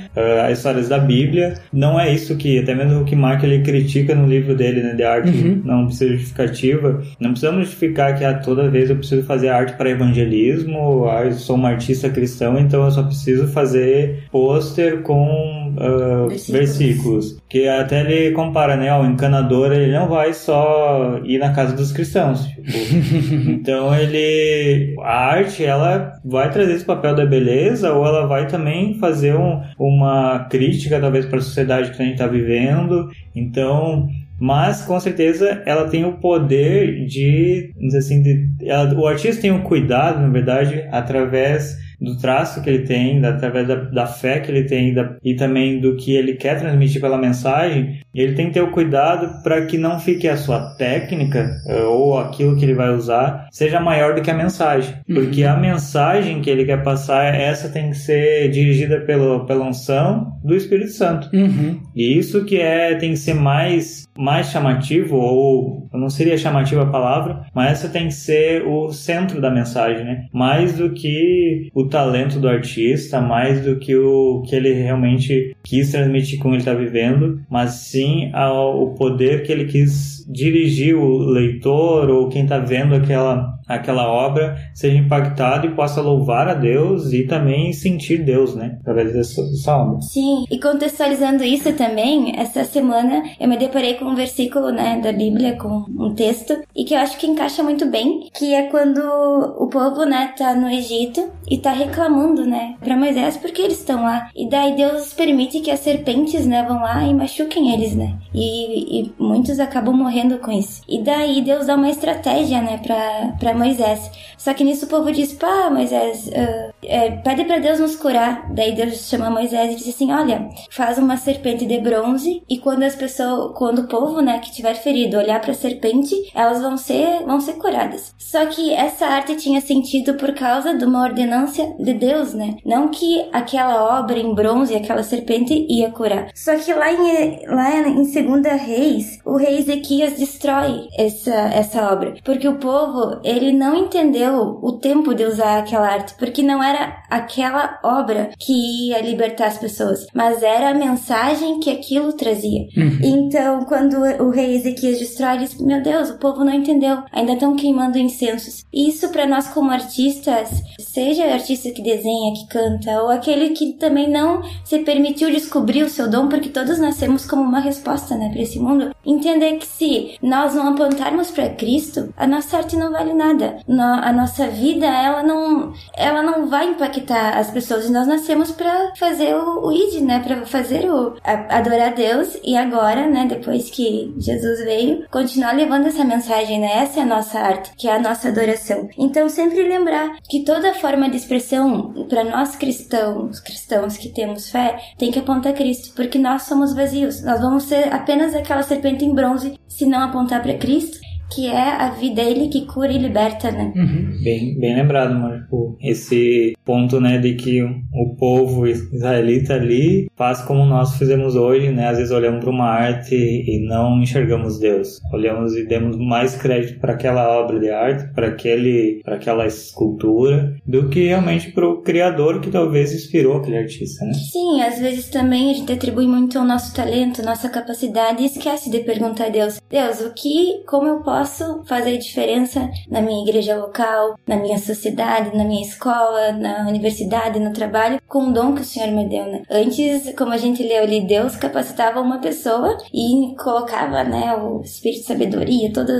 as histórias da Bíblia. Não é isso que, até mesmo o que Mark ele critica no livro dele, né, de arte Uhum. não precisa justificativa. Não precisamos justificar que ah, toda vez eu preciso fazer arte para evangelismo, ah, eu sou um artista cristão, então eu só preciso fazer pôster com ah, Versículos. versículos. Que até ele compara, né? O encanador ele não vai só ir na casa dos cristãos. tipo. então ele. A arte ela vai trazer esse papel da beleza ou ela vai também fazer um- uma crítica, talvez, para a sociedade que a gente está vivendo. Então, mas com certeza ela tem o poder de, assim, de, ela- o artista tem o cuidado, na verdade, através do traço que ele tem, da- através da, da fé que ele tem da- e também do que ele quer transmitir pela mensagem, ele tem que ter o cuidado para que não fique a sua técnica eh, ou aquilo que ele vai usar seja maior do que a mensagem, porque a mensagem que ele quer passar, essa tem que ser dirigida pelo, pela unção do Espírito Santo. Uhum. E isso que é tem que ser mais mais chamativo ou não seria chamativa a palavra, mas essa tem que ser o centro da mensagem, né? Mais do que o talento do artista, mais do que o que ele realmente quis transmitir com ele está vivendo, mas sim ao, o poder que ele quis dirigir o leitor ou quem está vendo aquela aquela obra seja impactado e possa louvar a Deus e também sentir Deus, né? Através dessa, dessa obra. Sim, e contextualizando isso também, essa semana eu me deparei com um versículo, né, da Bíblia, com um texto, e que eu acho que encaixa muito bem, que é quando o povo, né, tá no Egito e tá reclamando, né, pra Moisés porque eles estão lá. E daí Deus permite que as serpentes, né, vão lá e machuquem eles, né? E, e muitos acabam morrendo com isso. E daí Deus dá uma estratégia, né, pra, pra Moisés. Só que nisso o povo diz, pá, Moisés, uh, é, pede pra Deus nos curar. Daí Deus chama Moisés e diz assim, olha, faz uma serpente de bronze e quando as pessoas, quando o povo, né, que tiver ferido olhar pra serpente, elas vão ser, vão ser curadas. Só que essa arte tinha sentido por causa de uma ordenância de Deus, né? Não que aquela obra em bronze, aquela serpente ia curar. Só que lá em, lá em Segunda Reis, o rei Ezequias destrói essa, essa obra. Porque o povo, ele não entendeu o tempo de usar aquela arte. Porque não era aquela obra que ia libertar as pessoas. Mas era a mensagem que aquilo trazia. Então, quando o rei Ezequias destrói, ele diz, meu Deus, o povo não entendeu. Ainda estão queimando incensos. Isso para nós como artistas, seja artista que desenha, que canta, ou aquele que também não se permitiu descobrir o seu dom, porque todos nascemos como uma resposta, né, para esse mundo. Entender que se nós não apontarmos para Cristo, a nossa arte não vale nada. No- a nossa vida, ela não, ela não vai impactar as pessoas. Nós nascemos para fazer o, o id, né, para fazer o a- adorar a Deus. E agora, né, depois que Jesus veio, continuar levando essa mensagem, né? Essa é a nossa arte, que é a nossa adoração. Então, sempre lembrar que toda forma de expressão para nós cristãos, cristãos que temos fé, tem que apontar Cristo, porque nós somos vazios. Nós vamos ser apenas aquela serpente em bronze se não apontar para Cristo, que é a vida dele que cura e liberta, né? Bem, bem lembrado, Marco. Esse ponto, né, de que o povo israelita ali faz como nós fizemos hoje, né? Às vezes olhamos para uma arte e não enxergamos Deus. Olhamos e demos mais crédito para aquela obra de arte, para aquele, para aquela escultura, do que realmente para o criador que talvez inspirou aquele artista, né? Sim, às vezes também a gente atribui muito ao nosso talento, nossa capacidade e esquece de perguntar a Deus: Deus, o que, como eu posso fazer diferença na minha igreja local, na minha sociedade, na minha escola, na universidade, no trabalho, com o dom que o Senhor me deu, né? Antes, como a gente leu ali, Deus capacitava uma pessoa e colocava, né, o espírito de sabedoria, toda,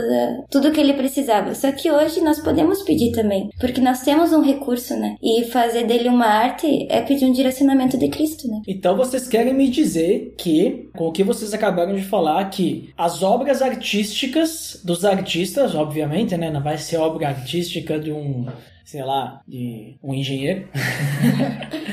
tudo que ele precisava. Só que hoje nós podemos pedir também, porque nós temos um recurso, né? E fazer dele uma arte é pedir um direcionamento de Cristo, né? Então vocês querem me dizer que, com o que vocês acabaram de falar, que as obras artísticas dos artistas, obviamente, né? Não vai ser obra artística de um, sei lá, de um engenheiro.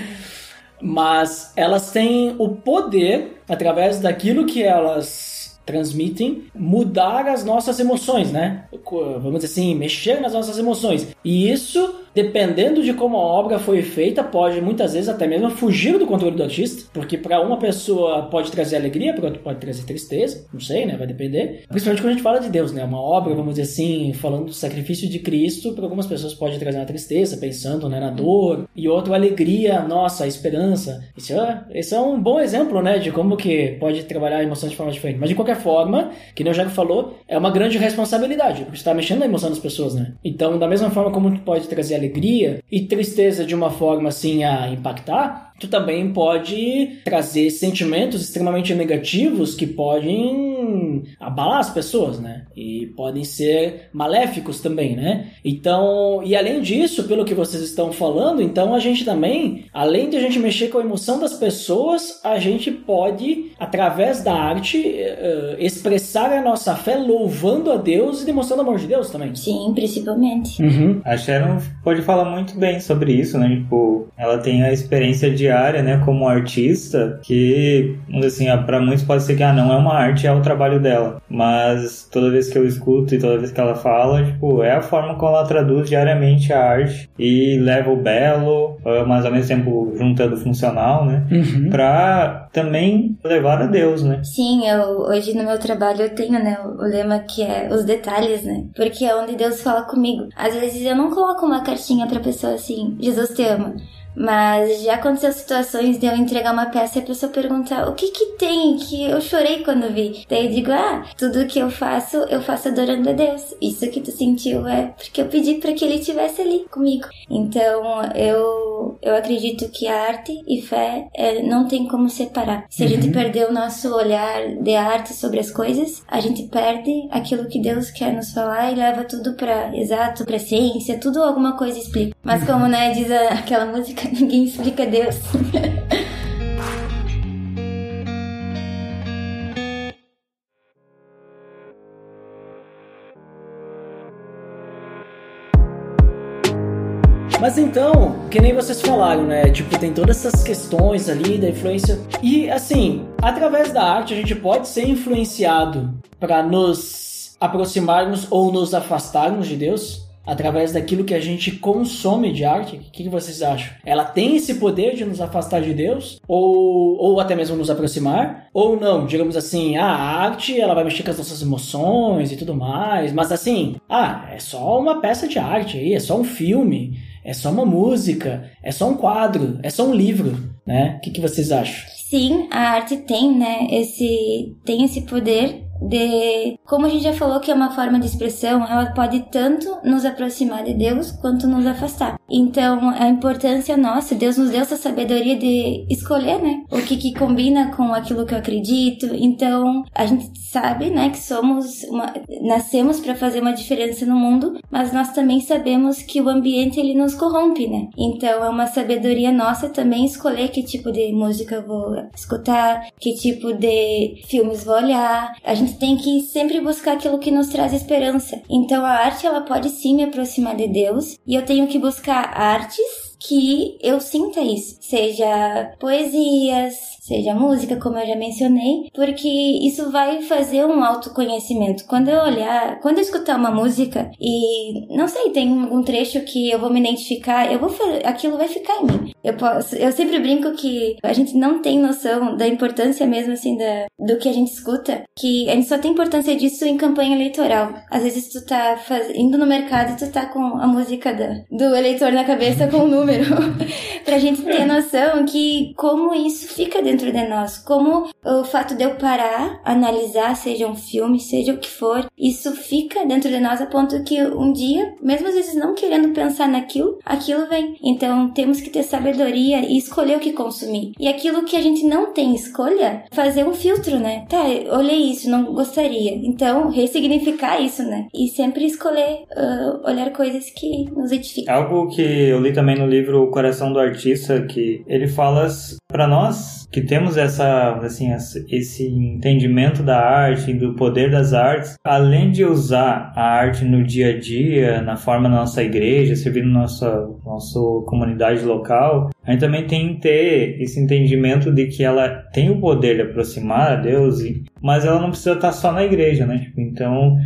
Mas elas têm o poder, através daquilo que elas transmitem, mudar as nossas emoções, né? Vamos dizer assim, mexer nas nossas emoções. E isso, dependendo de como a obra foi feita, pode muitas vezes até mesmo fugir do controle do artista, porque para uma pessoa pode trazer alegria, para outra pode trazer tristeza, não sei, né? Vai depender. Principalmente quando a gente fala de Deus, né? Uma obra, vamos dizer assim, falando do sacrifício de Cristo, para algumas pessoas pode trazer uma tristeza, pensando né, na dor, e outra alegria, nossa, a esperança. Isso é, isso é um bom exemplo, né, de como que pode trabalhar emoções de forma diferente. Mas de qualquer forma, que nem o Jago falou, é uma grande responsabilidade, porque você está mexendo na emoção das pessoas, né? Então, da mesma forma como pode trazer alegria e tristeza de uma forma assim a impactar, tu também pode trazer sentimentos extremamente negativos que podem abalar as pessoas, né? E podem ser maléficos também, né? Então, e além disso, pelo que vocês estão falando, então a gente também, além de a gente mexer com a emoção das pessoas, a gente pode, através da arte, eh, expressar a nossa fé louvando a Deus e demonstrando o amor de Deus também. Sim, principalmente. Uhum. A Sharon pode falar muito bem sobre isso, né? Tipo, ela tem a experiência diária, né, como artista, que, assim, para muitos pode ser que, ah, não é uma arte, é o trabalho dela. Mas toda vez que eu escuto e toda vez que ela fala, tipo, é a forma como ela traduz diariamente a arte e leva o belo, eh, mas ao mesmo tempo juntando o funcional, né? Uhum. Pra também levar a Deus, né? Sim, eu, hoje no meu trabalho eu tenho, né, o, o lema que é os detalhes, né? Porque é onde Deus fala comigo. Às vezes eu não coloco uma cartinha pra pessoa assim, Jesus te ama. Mas já aconteceu situações de eu entregar uma peça e a pessoa perguntar o que que tem que eu chorei quando vi. Daí eu digo, ah, tudo que eu faço, eu faço adorando a Deus. Isso que tu sentiu é porque eu pedi para que ele estivesse ali comigo. Então eu, eu acredito que arte e fé é, não tem como separar. Se a gente Uhum. perder o nosso olhar de arte sobre as coisas, a gente perde aquilo que Deus quer nos falar e leva tudo pra exato, pra ciência, tudo alguma coisa explica. Mas como né, diz a- aquela música, ninguém explica Deus. Mas então, que nem vocês falaram, né? Tipo, tem todas essas questões ali da influência. E assim, através da arte a gente pode ser influenciado para nos aproximarmos ou nos afastarmos de Deus através daquilo que a gente consome de arte. O que, vocês acham? Ela tem esse poder de nos afastar de Deus ou, ou até mesmo nos aproximar? Ou não? Digamos assim, ah, a arte ela vai mexer com as nossas emoções e tudo mais, mas assim, ah, é só uma peça de arte aí, é só um filme é só uma música, é só um quadro, é só um livro, né? O que, que vocês acham? Sim, a arte tem, né, esse tem esse poder de, como a gente já falou que é uma forma de expressão, ela pode tanto nos aproximar de Deus quanto nos afastar. Então, a importância nossa, Deus nos deu essa sabedoria de escolher, né, o que que combina com aquilo que eu acredito. Então, a gente sabe, né, que somos uma, nascemos para fazer uma diferença no mundo, mas nós também sabemos que o ambiente ele nos corrompe, né? Então, é uma sabedoria nossa também escolher que tipo de música eu vou escutar, que tipo de filmes vou olhar. A gente tem que sempre buscar aquilo que nos traz esperança. Então a arte ela pode sim me aproximar de Deus e eu tenho que buscar artes que eu sinta isso, seja poesias, seja música, como eu já mencionei, porque isso vai fazer um autoconhecimento. Quando eu olhar, quando eu escutar uma música e não sei, tem algum trecho que eu vou me identificar, eu vou aquilo vai ficar em mim. Eu posso, eu sempre brinco que a gente não tem noção da importância mesmo assim da, do que a gente escuta, que a gente só tem importância disso em campanha eleitoral. Às vezes tu tá faz, indo no mercado tu tá com a música da, do eleitor na cabeça com o número, pra gente ter noção que como isso fica dentro de nós, como o fato de eu parar, analisar, seja um filme, seja o que for, isso fica dentro de nós a ponto que um dia, mesmo às vezes não querendo pensar naquilo, aquilo vem. Então temos que ter sabedoria e escolher o que consumir. E aquilo que a gente não tem escolha, fazer um filtro, né? Tá, olhei isso, não gostaria. Então, ressignificar isso, né? E sempre escolher uh, olhar coisas que nos edificam. Algo que eu li também no livro O Coração do Artista, que ele fala para nós que temos essa, assim, esse entendimento da arte, do poder das artes, além de usar a arte no dia a dia, na forma da nossa igreja, servindo nossa, nossa comunidade local, a gente também tem que ter esse entendimento de que ela tem o poder de aproximar a Deus, mas ela não precisa estar só na igreja, né? Então,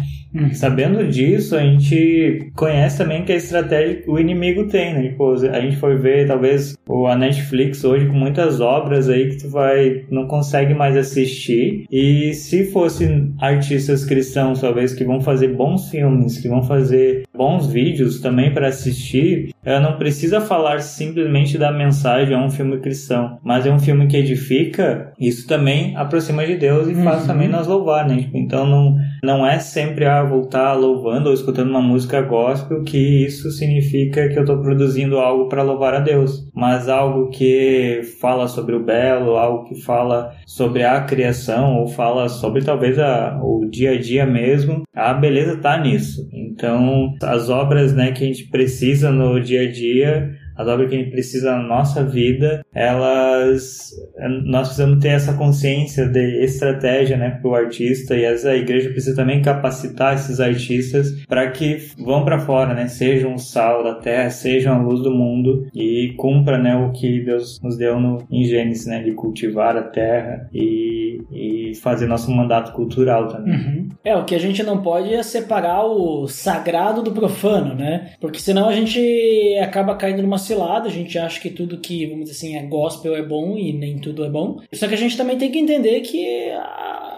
sabendo disso, a gente conhece também que a estratégia que o inimigo tem, né? Tipo, a gente foi ver, talvez, a Netflix hoje com muitas obras aí que tu vai, não consegue mais assistir. E se fossem artistas cristãos, talvez, que vão fazer bons filmes, que vão fazer bons vídeos também para assistir, ela não precisa falar simplesmente da mensagem, é um filme cristão, mas é um filme que edifica, isso também aproxima de Deus e uhum. faz também nós louvar, né? Então não, não é sempre a voltar louvando ou escutando uma música gospel que isso significa que eu estou produzindo algo para louvar a Deus, mas algo que fala sobre o belo, algo que fala sobre a criação ou fala sobre talvez a, o dia a dia mesmo, a beleza tá nisso. Então as obras né, que a gente precisa no dia a dia as obras que a gente precisa na nossa vida, elas nós precisamos ter essa consciência de estratégia, né, para o artista e a igreja precisa também capacitar esses artistas para que vão para fora, né, sejam o sal da terra, sejam a luz do mundo e cumpra, né, o que Deus nos deu no em Gênesis, né, de cultivar a terra e, e fazer nosso mandato cultural também. Uhum. É, o que a gente não pode é separar o sagrado do profano, né? Porque senão a gente acaba caindo numa cilada, a gente acha que tudo que, vamos dizer assim, é gospel é bom e nem tudo é bom. Só que a gente também tem que entender que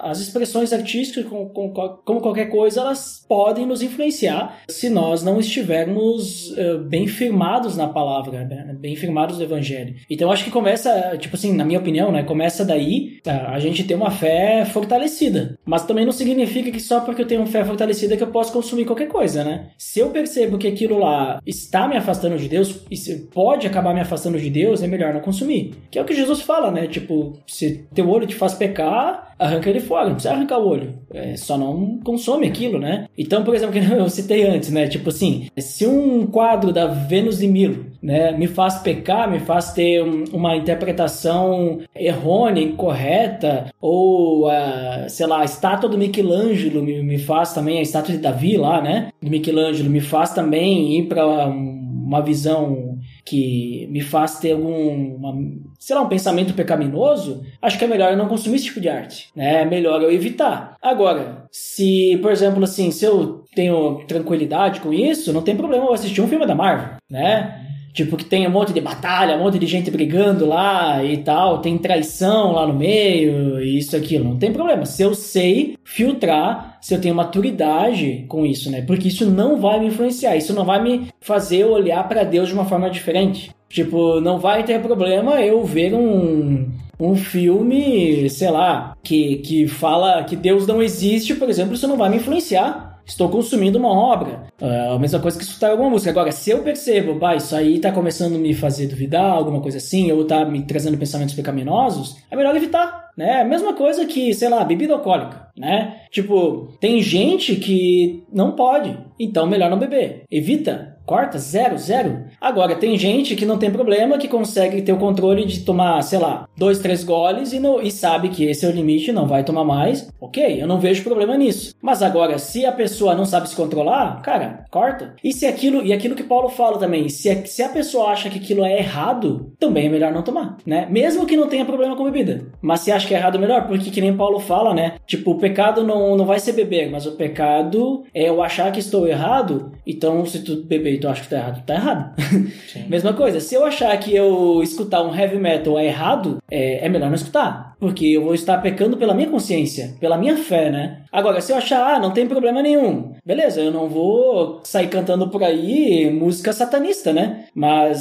as expressões artísticas, como, como, qualquer coisa, elas podem nos influenciar se nós não estivermos uh, bem firmados na palavra, né? bem firmados no evangelho. Então acho que começa, tipo assim, na minha opinião, né, começa daí a, a gente ter uma fé fortalecida. Mas também não significa que só porque eu tenho fé fortalecida que eu posso consumir qualquer coisa, né? Se eu percebo que aquilo lá está me afastando de Deus, e pode acabar me afastando de Deus, é melhor não consumir. Que é o que Jesus fala, né? Tipo, se teu olho te faz pecar, arranca ele fora, não precisa arrancar o olho. É, só não consome aquilo, né? Então, por exemplo, que eu citei antes, né? Tipo assim, se um quadro da Vênus de Milo né, me faz pecar, me faz ter uma interpretação errônea, incorreta, ou, uh, sei lá, a estátua do Michelangelo me, me faz também, a estátua de Davi lá, né, do Michelangelo, me faz também ir para uma visão que me faz ter algum, uma, sei lá, um pensamento pecaminoso, acho que é melhor eu não consumir esse tipo de arte, né? É melhor eu evitar. Agora, se, por exemplo, assim, se eu tenho tranquilidade com isso, não tem problema eu assistir um filme da Marvel, né? Tipo, que tem um monte de batalha, um monte de gente brigando lá e tal, tem traição lá no meio, isso, aquilo. Não tem problema. Se eu sei filtrar, se eu tenho maturidade com isso, né? Porque isso não vai me influenciar, isso não vai me fazer olhar para Deus de uma forma diferente. Tipo, não vai ter problema eu ver um, um filme, sei lá, que, que fala que Deus não existe, por exemplo, isso não vai me influenciar estou consumindo uma obra. É a mesma coisa que escutar alguma música. Agora, se eu percebo, bah, isso aí tá começando a me fazer duvidar, alguma coisa assim, ou tá me trazendo pensamentos pecaminosos, é melhor evitar, né? A mesma coisa que, sei lá, bebida alcoólica, né? Tipo, tem gente que não pode, então melhor não beber. Evita, Corta, zero, zero. Agora, tem gente que não tem problema, que consegue ter o controle de tomar, sei lá, dois, três goles e, no, e sabe que esse é o limite, não vai tomar mais. Ok, eu não vejo problema nisso. Mas agora, se a pessoa não sabe se controlar, cara, corta. E se aquilo, e aquilo que Paulo fala também, se a, se a pessoa acha que aquilo é errado, também é melhor não tomar, né? Mesmo que não tenha problema com bebida. Mas se acha que é errado, melhor, porque que nem Paulo fala, né? Tipo, o pecado não, não vai ser beber, mas o pecado é eu achar que estou errado, então se tu beber e tu acha que tá errado, tá errado. Mesma coisa, se eu achar que eu escutar um heavy metal é errado, é, é melhor não escutar. Porque eu vou estar pecando pela minha consciência, pela minha fé, né? Agora, se eu achar, ah, não tem problema nenhum, beleza, eu não vou sair cantando por aí música satanista, né? Mas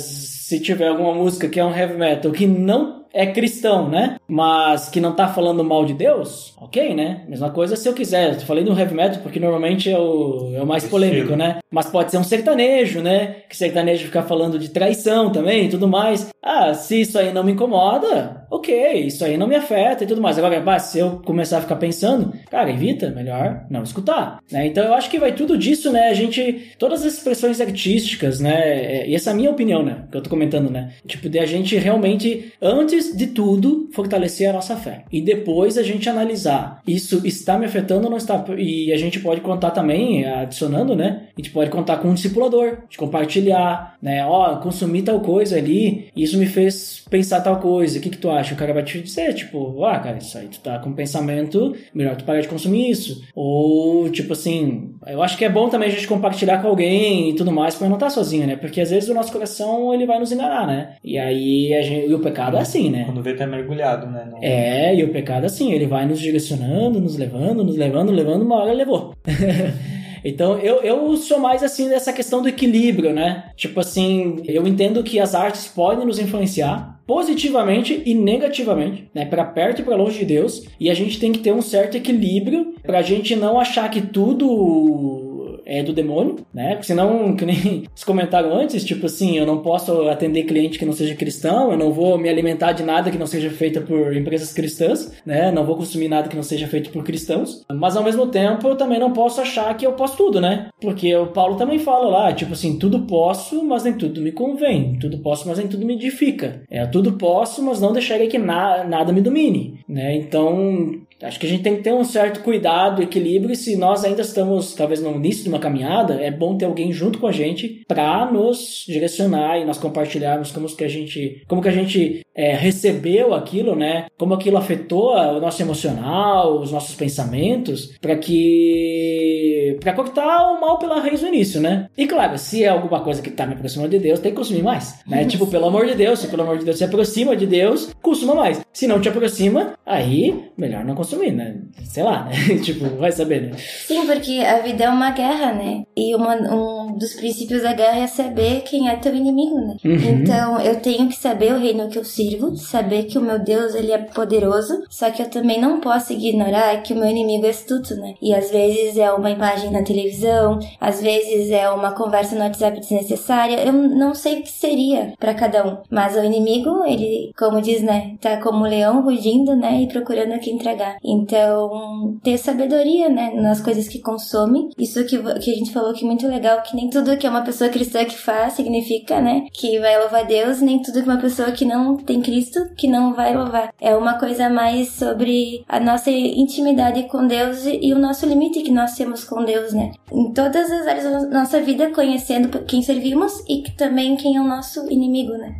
se tiver alguma música que é um heavy metal que não é cristão, né? Mas que não tá falando mal de Deus, ok, né? Mesma coisa se eu quiser. Eu falei do heavy metal porque normalmente é o, é o mais polêmico, né? Mas pode ser um sertanejo, né? Que sertanejo ficar falando de traição também e tudo mais. Ah, se isso aí não me incomoda, ok, isso aí não me afeta e tudo mais. Agora, bah, se eu começar a ficar pensando, cara, evita, melhor não escutar, né? Então eu acho que vai tudo disso, né? A gente, todas as expressões artísticas, né? E essa é a minha opinião, né? Que eu tô comentando, né? Tipo, de a gente realmente, antes antes de tudo, fortalecer a nossa fé. E depois a gente analisar, isso está me afetando ou não está? E a gente pode contar também, adicionando, né? A gente pode contar com um discipulador, de compartilhar, né? Ó, oh, consumi tal coisa ali, isso me fez pensar tal coisa. O que que tu acha? O cara vai te dizer, tipo, ah, cara, isso aí tu tá com pensamento, melhor tu parar de consumir isso. Ou, tipo assim, eu acho que é bom também a gente compartilhar com alguém e tudo mais para não estar tá sozinho, né? Porque às vezes o nosso coração, ele vai nos enganar, né? E aí a gente, e o pecado é assim, né? né? Quando vê tá mergulhado, né? É, e o pecado assim, ele vai nos direcionando, nos levando, nos levando, levando, uma hora levou. Então, eu, eu sou mais assim dessa questão do equilíbrio, né? Tipo assim, eu entendo que as artes podem nos influenciar positivamente e negativamente, né? Para perto e para longe de Deus, e a gente tem que ter um certo equilíbrio para a gente não achar que tudo é do demônio, né? Porque senão, que nem vocês comentaram antes, tipo assim, eu não posso atender cliente que não seja cristão, eu não vou me alimentar de nada que não seja feita por empresas cristãs, né? Não vou consumir nada que não seja feito por cristãos. Mas ao mesmo tempo, eu também não posso achar que eu posso tudo, né? Porque o Paulo também fala lá, tipo assim, tudo posso, mas nem tudo me convém. Tudo posso, mas nem tudo me edifica. É, tudo posso, mas não deixarei que na, nada me domine, né? Então, acho que a gente tem que ter um certo cuidado, equilíbrio, e se nós ainda estamos, talvez, no início de uma caminhada, é bom ter alguém junto com a gente para nos direcionar e nós compartilharmos como que a gente, como que a gente é, recebeu aquilo, né? Como aquilo afetou o nosso emocional, os nossos pensamentos, para que para cortar o mal pela raiz no início, né? E claro, se é alguma coisa que tá me aproximando de Deus, tem que consumir mais, né? tipo, pelo amor de Deus, se pelo amor de Deus se aproxima de Deus, consuma mais. Se não te aproxima, aí melhor não consumir, né? Sei lá, né? tipo, vai saber, né? Sim, porque a vida é uma guerra, né? E uma, um dos princípios da guerra é saber quem é teu inimigo, né? Uhum. Então eu tenho que saber o reino que eu sirvo, saber que o meu Deus ele é poderoso, só que eu também não posso ignorar que o meu inimigo é astuto, né? E às vezes é uma imagem na televisão, às vezes é uma conversa no WhatsApp desnecessária. Eu não sei o que seria para cada um, mas o inimigo, ele, como diz, né, tá como um leão rugindo, né, e procurando a quem Então, ter sabedoria, né, nas coisas que consome. Isso que, que a gente falou que é muito legal, que nem tudo que é uma pessoa cristã que faz significa, né, que vai louvar Deus, nem tudo que uma pessoa que não tem Cristo que não vai louvar. É uma coisa mais sobre a nossa intimidade com Deus e o nosso limite que nós temos com Deus, né? Em todas as áreas da nossa vida, conhecendo quem servimos e que também quem é o nosso inimigo, né?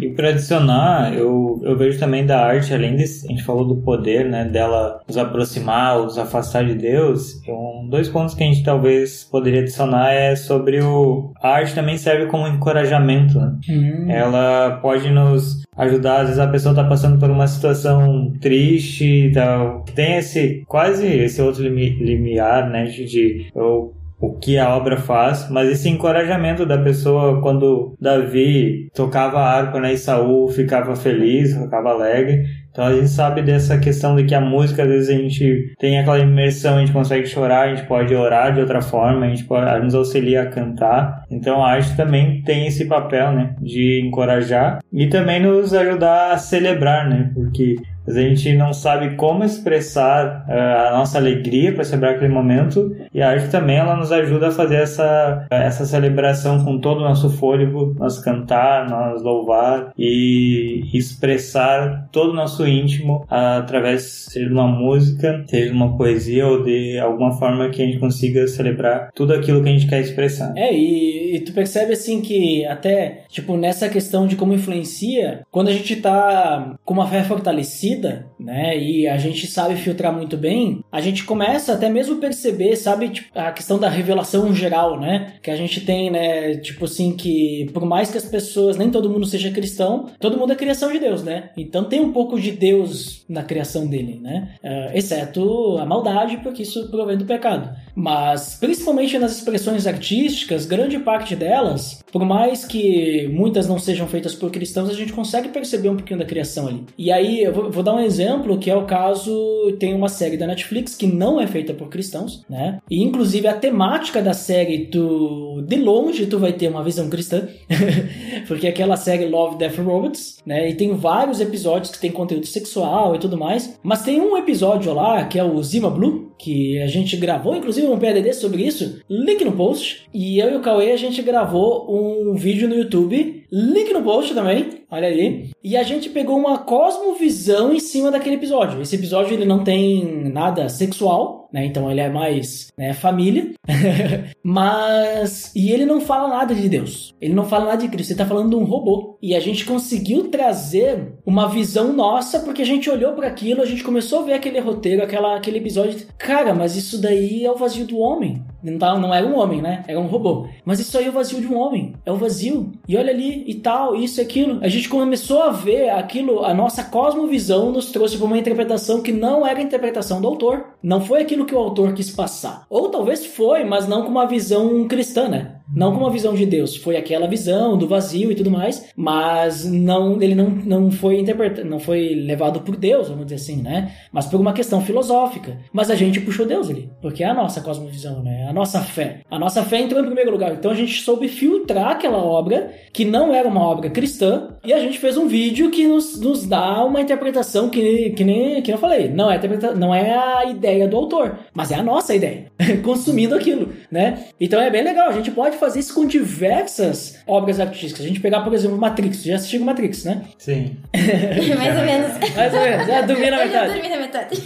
E para adicionar, eu, eu vejo também da arte, além de a gente falou do poder, né, dela nos aproximar, nos afastar de Deus, um, dois pontos que a gente talvez poderia adicionar é sobre o a arte também serve como encorajamento, né? Hum. Ela pode nos ajudar, às vezes a pessoa está passando por uma situação triste e tal. Tem esse, quase esse outro limi, limiar, né, de, de eu o que a obra faz, mas esse encorajamento da pessoa quando Davi tocava a harpa né, e Saul ficava feliz, ficava alegre. Então a gente sabe dessa questão de que a música, às vezes a gente tem aquela imersão, a gente consegue chorar, a gente pode orar de outra forma, a gente pode, nos auxilia a cantar. Então a arte também tem esse papel, né, de encorajar e também nos ajudar a celebrar, né, porque a gente não sabe como expressar uh, a nossa alegria para celebrar aquele momento e a arte também ela nos ajuda a fazer essa, essa celebração com todo o nosso fôlego, nós cantar, nós louvar e expressar todo o nosso íntimo através seja de uma música, seja de uma poesia ou de alguma forma que a gente consiga celebrar tudo aquilo que a gente quer expressar. É, e, e tu percebe assim que até, tipo, nessa questão de como influencia, quando a gente tá com uma fé fortalecida, né? E a gente sabe filtrar muito bem, a gente começa até mesmo perceber, sabe, tipo, a questão da revelação geral, né? Que a gente tem, né? Tipo assim, que por mais que as pessoas, nem todo mundo seja cristão, todo mundo é criação de Deus, né? Então tem um pouco de Deus na criação dele, né? Uh, exceto a maldade, porque isso provém do pecado. Mas, principalmente nas expressões artísticas, grande parte delas, por mais que muitas não sejam feitas por cristãos, a gente consegue perceber um pouquinho da criação ali. E aí, eu vou, vou dar um exemplo que é o caso tem uma série da Netflix que não é feita por cristãos, né? E inclusive a temática da série tu de longe tu vai ter uma visão cristã, porque aquela série Love Death Robots, né? E tem vários episódios que tem conteúdo sexual e tudo mais, mas tem um episódio lá que é o Zima Blue, que a gente gravou inclusive um PDD sobre isso, link no post. E eu e o Cauê a gente gravou um vídeo no YouTube, link no post também, olha aí. E a gente pegou uma cosmovisão em cima daquele episódio. Esse episódio ele não tem nada sexual, né? Então ele é mais né, família. Mas. E ele não fala nada de Deus. Ele não fala nada de Cristo. Ele tá falando de um robô. E a gente conseguiu trazer uma visão nossa, porque a gente olhou para aquilo, a gente começou a ver aquele roteiro, aquela, aquele episódio. Cara, mas isso daí é o vazio do homem. Não, tá, não era um homem, né? Era um robô. Mas isso aí é o vazio de um homem. É o vazio. E olha ali e tal, isso e aquilo. A gente começou a ver aquilo, a nossa cosmovisão nos trouxe para uma interpretação que não era a interpretação do autor. Não foi aquilo que o autor quis passar. Ou talvez foi, mas não com uma visão cristã, né? Não com uma visão de Deus, foi aquela visão do vazio e tudo mais, mas não ele não, não foi interpretado, não foi levado por Deus, vamos dizer assim, né? Mas por uma questão filosófica. Mas a gente puxou Deus ali, porque é a nossa cosmovisão, né? A nossa fé. A nossa fé entrou em primeiro lugar. Então a gente soube filtrar aquela obra que não era uma obra cristã e a gente fez um vídeo que nos, nos dá uma interpretação que, que nem que eu falei, não é não é a ideia do autor, mas é a nossa ideia, consumindo aquilo, né? Então é bem legal, a gente pode fazer isso com diversas obras artísticas. A gente pegar, por exemplo, Matrix. Já assistiu Matrix, né? Sim. Mais ou menos. Mais ou menos. Já dormi na Eu já metade. dormi na metade.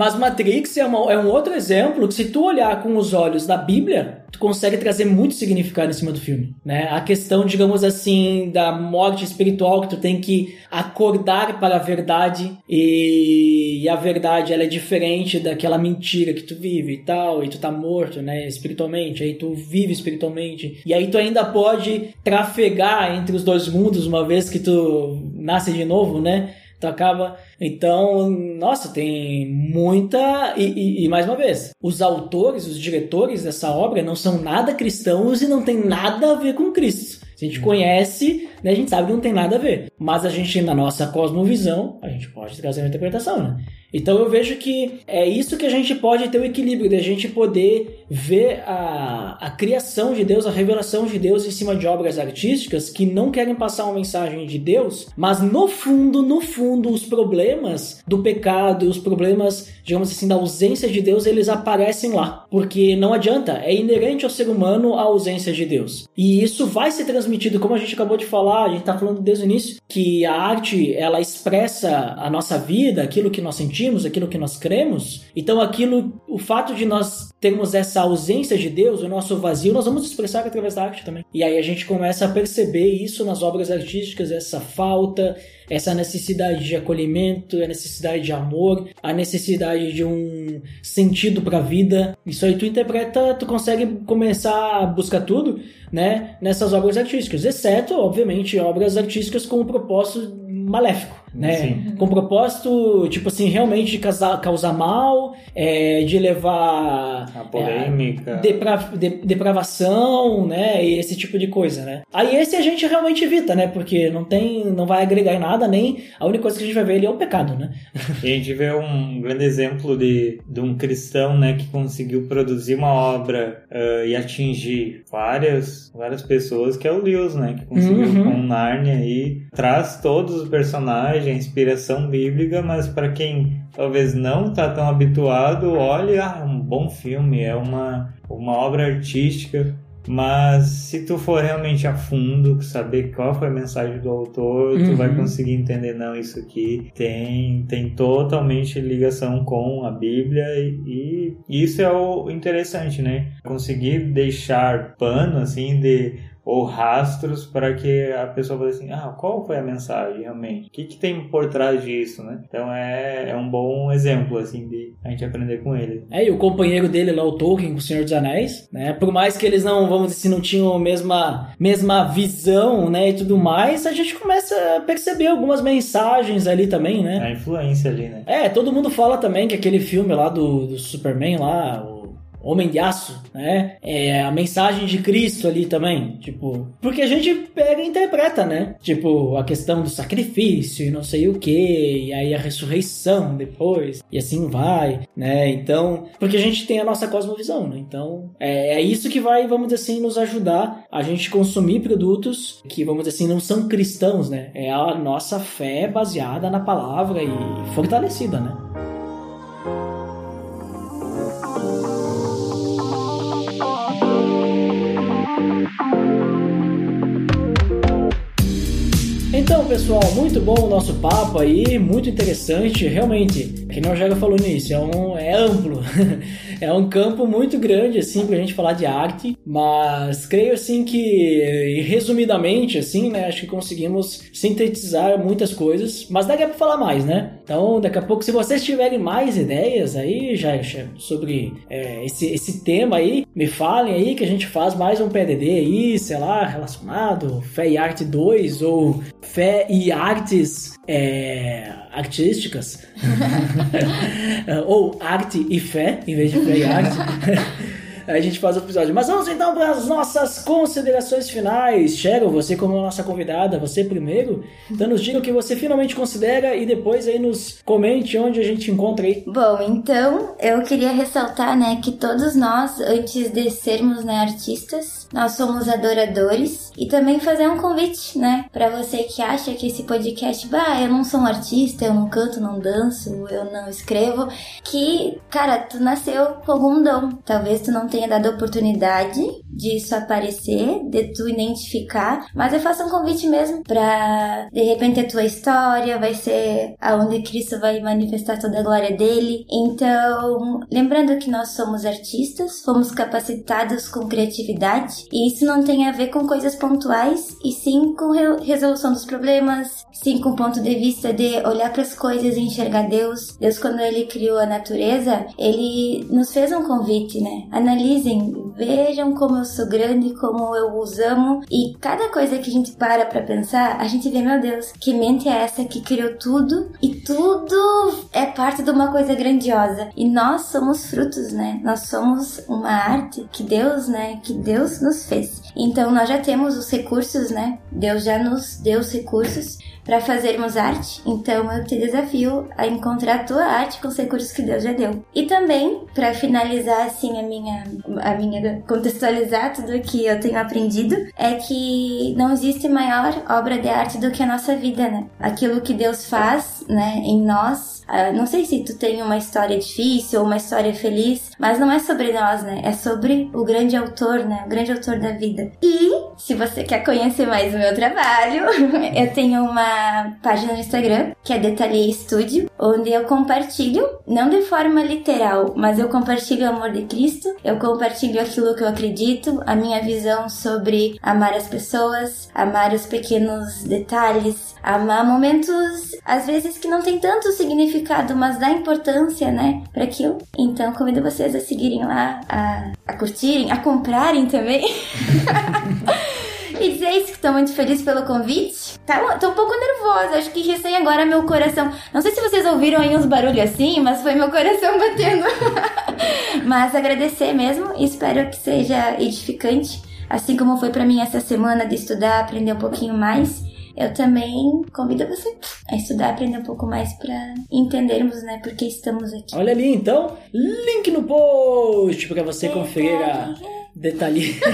Mas Matrix é, uma- é um outro exemplo que se tu olhar com os olhos da Bíblia, tu consegue trazer muito significado em cima do filme, né? A questão, digamos assim, da morte espiritual que tu tem que acordar para a verdade e, e a verdade ela é diferente daquela mentira que tu vive e tal, e tu tá morto, né, espiritualmente, aí tu vive espiritualmente. E aí tu ainda pode trafegar entre os dois mundos uma vez que tu nasce de novo, né? Tu acaba. Então, nossa, tem muita. E, e, e, mais uma vez, os autores, os diretores dessa obra não são nada cristãos e não tem nada a ver com Cristo. Se a gente conhece, né, a gente sabe que não tem nada a ver. Mas a gente, na nossa cosmovisão, a gente pode trazer uma interpretação, né? Então eu vejo que é isso que a gente pode ter o equilíbrio, de a gente poder ver a, a criação de Deus, a revelação de Deus em cima de obras artísticas que não querem passar uma mensagem de Deus, mas no fundo, no fundo, os problemas do pecado, os problemas, digamos assim, da ausência de Deus, eles aparecem lá. Porque não adianta, é inerente ao ser humano a ausência de Deus. E isso vai ser transmitido, como a gente acabou de falar, a gente está falando desde o início, que a arte, ela expressa a nossa vida, aquilo que nós sentimos sentimos, aquilo que nós cremos, então aquilo, o fato de nós termos essa ausência de Deus, o nosso vazio, nós vamos expressar através da arte também. E aí a gente começa a perceber isso nas obras artísticas, essa falta, essa necessidade de acolhimento, a necessidade de amor, a necessidade de um sentido para a vida. Isso aí tu interpreta, tu consegue começar a buscar tudo, né, nessas obras artísticas, exceto, obviamente, obras artísticas com um propósito maléfico né? Sim. Com propósito, tipo assim, realmente de causar, causar mal, é, de levar a polêmica, é, depra, de, depravação, né? E esse tipo de coisa, né? Aí esse a gente realmente evita, né? Porque não tem, não vai agregar em nada, nem a única coisa que a gente vai ver ali é o pecado, né? E a gente vê um grande exemplo de, de um cristão, né, que conseguiu produzir uma obra uh, e atingir várias, várias pessoas, que é o Lewis, né? Que conseguiu uhum. com Narnia e traz todos os personagens a inspiração bíblica, mas para quem talvez não está tão habituado, olha, ah, é um bom filme, é uma, uma obra artística. Mas se tu for realmente a fundo, saber qual foi a mensagem do autor, uhum. tu vai uhum. conseguir entender, não, isso aqui tem, tem totalmente ligação com a Bíblia e, e isso é o interessante, né? Conseguir deixar pano, assim, de ou rastros para que a pessoa fale assim, ah, qual foi a mensagem realmente? O que, que tem por trás disso, né? Então é, é um bom exemplo, assim, de a gente aprender com ele. É, e o companheiro dele lá, o Tolkien, com o Senhor dos Anéis, né? Por mais que eles não, vamos dizer assim, não tinham a mesma, mesma visão, né, e tudo mais, a gente começa a perceber algumas mensagens ali também, né? A influência ali, né? É, todo mundo fala também que aquele filme lá do, do Superman lá, Homem de Aço, né? É a mensagem de Cristo ali também, tipo, porque a gente pega e interpreta, né? Tipo, a questão do sacrifício e não sei o que, e aí a ressurreição depois, e assim vai, né? Então, porque a gente tem a nossa cosmovisão, né? Então, é, é isso que vai, vamos dizer assim, nos ajudar a gente consumir produtos que, vamos dizer assim, não são cristãos, né? É a nossa fé baseada na palavra e fortalecida, né? Pessoal, muito bom o nosso papo aí, muito interessante, realmente. Que não já falou nisso, é, um, é amplo. é um campo muito grande, assim, pra gente falar de arte, mas creio, assim, que, resumidamente, assim, né, acho que conseguimos sintetizar muitas coisas, mas daqui a pra falar mais, né? Então, daqui a pouco, se vocês tiverem mais ideias aí, já sobre é, esse, esse tema aí, me falem aí que a gente faz mais um PDD aí, sei lá, relacionado, Fé e Arte 2 ou Fé e Artes é, Artísticas. ou Arte e Fé, em vez de Fé e Arte. a gente faz o episódio. Mas vamos então para as nossas considerações finais. Cheryl, você como nossa convidada, você primeiro. Então nos diga o que você finalmente considera e depois aí nos comente onde a gente encontra aí. Bom, então eu queria ressaltar, né, que todos nós, antes de sermos né, artistas, nós somos adoradores e também fazer um convite, né, para você que acha que esse podcast, bah, eu não sou um artista, eu não canto, não danço, eu não escrevo, que, cara, tu nasceu com algum dom. Talvez tu não tenha tenha dado a oportunidade disso aparecer, de tu identificar, mas eu faço um convite mesmo pra de repente a tua história vai ser aonde Cristo vai manifestar toda a glória dele. Então, lembrando que nós somos artistas, fomos capacitados com criatividade e isso não tem a ver com coisas pontuais e sim com re resolução dos problemas, sim com ponto de vista de olhar para as coisas e enxergar Deus. Deus quando ele criou a natureza, ele nos fez um convite, né? Analisem, vejam como eu sou grande, como eu os amo e cada coisa que a gente para para pensar, a gente vê, meu Deus, que mente é essa que criou tudo e tudo é parte de uma coisa grandiosa. E nós somos frutos, né? Nós somos uma arte que Deus, né, que Deus nos fez. Então nós já temos os recursos, né? Deus já nos deu os recursos para fazermos arte. Então eu te desafio a encontrar a tua arte com os recursos que Deus já deu. E também, para finalizar assim a minha a minha contextualizar tudo que eu tenho aprendido, é que não existe maior obra de arte do que a nossa vida, né? Aquilo que Deus faz, né, em nós. Uh, não sei se tu tem uma história difícil ou uma história feliz, mas não é sobre nós, né? É sobre o grande autor, né? O grande autor da vida. E se você quer conhecer mais o meu trabalho, eu tenho uma página no Instagram que é Detalhe Studio, onde eu compartilho, não de forma literal, mas eu compartilho o amor de Cristo, eu compartilho aquilo que eu acredito, a minha visão sobre amar as pessoas, amar os pequenos detalhes, amar momentos às vezes que não tem tanto significado, mas dá importância, né, para aquilo. Então convido vocês a seguirem lá, a, a curtirem, a comprarem também. E dizer isso que estou muito feliz pelo convite. Tá, tô um pouco nervosa, acho que recém agora meu coração. Não sei se vocês ouviram aí uns barulhos assim, mas foi meu coração batendo. mas agradecer mesmo e espero que seja edificante, assim como foi para mim essa semana de estudar, aprender um pouquinho mais. Eu também convido você a estudar, aprender um pouco mais para entendermos, né, por que estamos aqui. Olha ali então, link no post para você conferir a detalhe.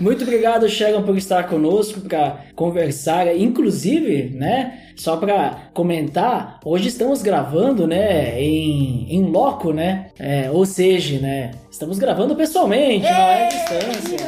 Muito obrigado, Sharon, por estar conosco para conversar. Inclusive, né? Só para comentar, hoje estamos gravando, né? Em, em loco, né? É, ou seja, né? Estamos gravando pessoalmente, não é à distância.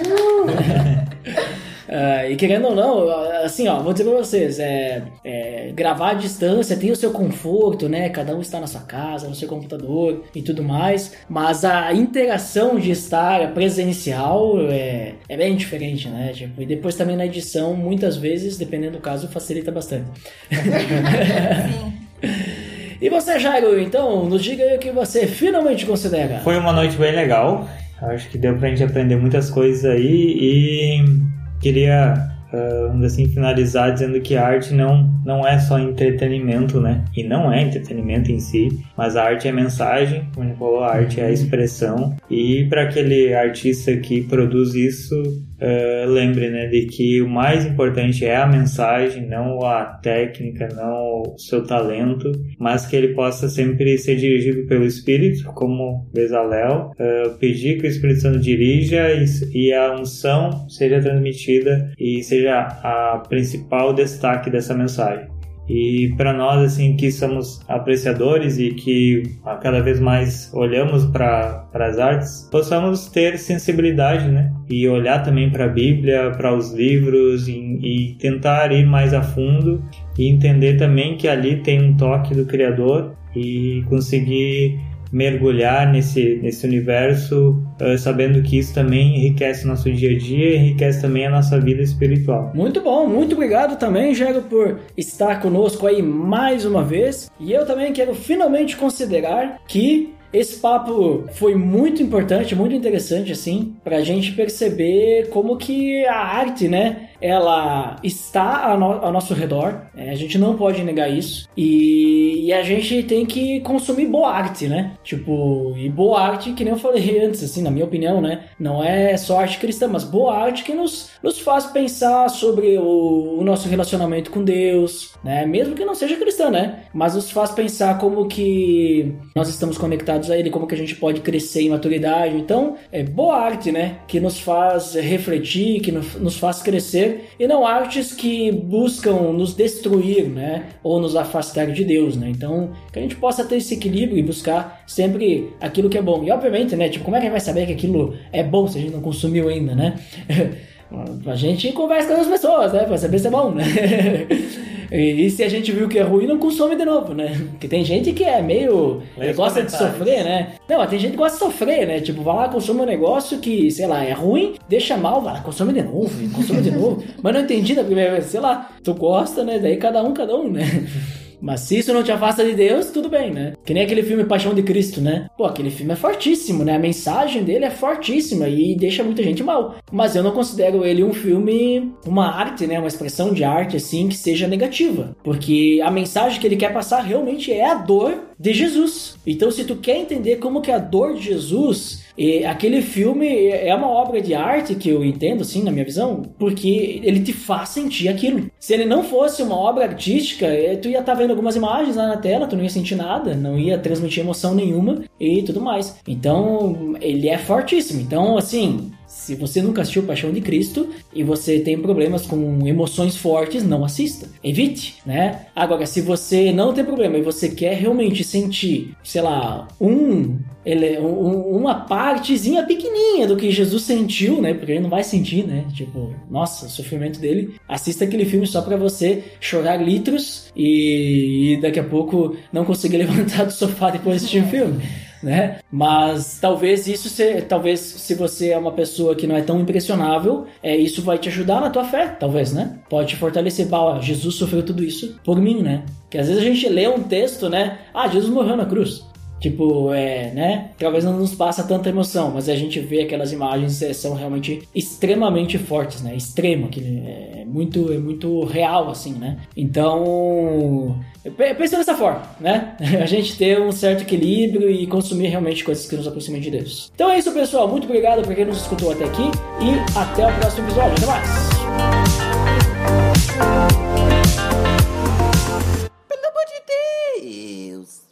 Uh, e querendo ou não, assim, ó, vou dizer pra vocês, é, é, gravar à distância tem o seu conforto, né? Cada um está na sua casa, no seu computador e tudo mais, mas a interação de estar presencial é, é bem diferente, né? Tipo, e depois também na edição, muitas vezes, dependendo do caso, facilita bastante. E você, Jairo, então, nos diga aí o que você finalmente considera. Foi uma noite bem legal. Acho que deu pra gente aprender muitas coisas aí e queria uh, assim finalizar dizendo que a arte não não é só entretenimento, né? E não é entretenimento em si, mas a arte é mensagem, como ele falou, a arte é a expressão. E para aquele artista que produz isso, uh, lembre, né, de que o mais importante é a mensagem, não a técnica, não o seu talento, mas que ele possa sempre ser dirigido pelo Espírito, como Bezalel, uh, pedir que o Espírito Santo dirija e, e a unção seja transmitida e seja a principal destaque dessa mensagem. E para nós, assim, que somos apreciadores e que cada vez mais olhamos para as artes, possamos ter sensibilidade, né? E olhar também para a Bíblia, para os livros e, e tentar ir mais a fundo e entender também que ali tem um toque do Criador e conseguir mergulhar nesse, nesse universo, uh, sabendo que isso também enriquece o nosso dia a dia enriquece também a nossa vida espiritual. Muito bom, muito obrigado também, Gero, por estar conosco aí mais uma vez. E eu também quero finalmente considerar que esse papo foi muito importante, muito interessante, assim, pra gente perceber como que a arte, né, ela está ao, no nosso redor, é, a gente não pode negar isso, e, e, a gente tem que consumir boa arte, né? Tipo, e boa arte, que nem eu falei antes, assim, na minha opinião, né? Não é só arte cristã, mas boa arte que nos, nos faz pensar sobre o, o nosso relacionamento com Deus, né? Mesmo que não seja cristã, né? Mas nos faz pensar como que nós estamos conectados a ele, como que a gente pode crescer em maturidade. Então, é boa arte, né? Que nos faz refletir, que nos faz crescer, e não artes que buscam nos destruir, né? Ou nos afastar de Deus, né? Então, que a gente possa ter esse equilíbrio e buscar sempre aquilo que é bom. E obviamente, né? Tipo, como é que a gente vai saber que aquilo é bom se a gente não consumiu ainda, né? A gente conversa com as pessoas, né? Pra saber se é bom, né? E, se a gente viu que é ruim, não consome de novo, né? Porque tem gente que é meio. gosta de sofrer, né? Não, tem gente que gosta de sofrer, né? Tipo, vai lá, consome um negócio que, sei lá, é ruim, deixa mal, vai lá, consome de novo, consome de novo. Mas não entendi da primeira vez, sei lá, tu gosta, né? Daí cada um, cada um, né? Mas se isso não te afasta de Deus, tudo bem, né? Que nem aquele filme Paixão de Cristo, né? Pô, aquele filme é fortíssimo, né? A mensagem dele é fortíssima e deixa muita gente mal. Mas eu não considero ele um filme, uma arte, né? Uma expressão de arte, assim, que seja negativa. Porque a mensagem que ele quer passar realmente é a dor de Jesus. Então, se tu quer entender como que a dor de Jesus e aquele filme é uma obra de arte que eu entendo, assim, na minha visão, porque ele te faz sentir aquilo. Se ele não fosse uma obra artística, eh, tu ia estar tá vendo algumas imagens lá na tela, tu não ia sentir nada, não ia transmitir emoção nenhuma e tudo mais. Então, ele é fortíssimo. Então, assim, se você nunca assistiu Paixão de Cristo e você tem problemas com emoções fortes, não assista. Evite, né? Agora, se você não tem problema e você quer realmente sentir, sei lá, um ele, um, uma partezinha pequenininha do que Jesus sentiu, né? Porque ele não vai sentir, né? Tipo, nossa, o sofrimento dele. Assista aquele filme só para você chorar litros e, e, daqui a pouco não conseguir levantar do sofá depois de assistir o filme né? Mas talvez isso se, talvez se você é uma pessoa que não é tão impressionável, é isso vai te ajudar na tua fé, talvez, né? Pode te fortalecer, bah, Jesus sofreu tudo isso por mim, né? Que às vezes a gente lê um texto, né? Ah, Jesus morreu na cruz. Tipo, é, né? Talvez não nos passa tanta emoção, mas a gente vê aquelas imagens é, são realmente extremamente fortes, né? Extremo, que é muito, é muito real, assim, né? Então, pensa dessa forma, né? A gente ter um certo equilíbrio e consumir realmente coisas que nos aproximem de Deus. Então é isso, pessoal. Muito obrigado por quem nos escutou até aqui e até o próximo episódio. Até mais! Pelo amor de Deus!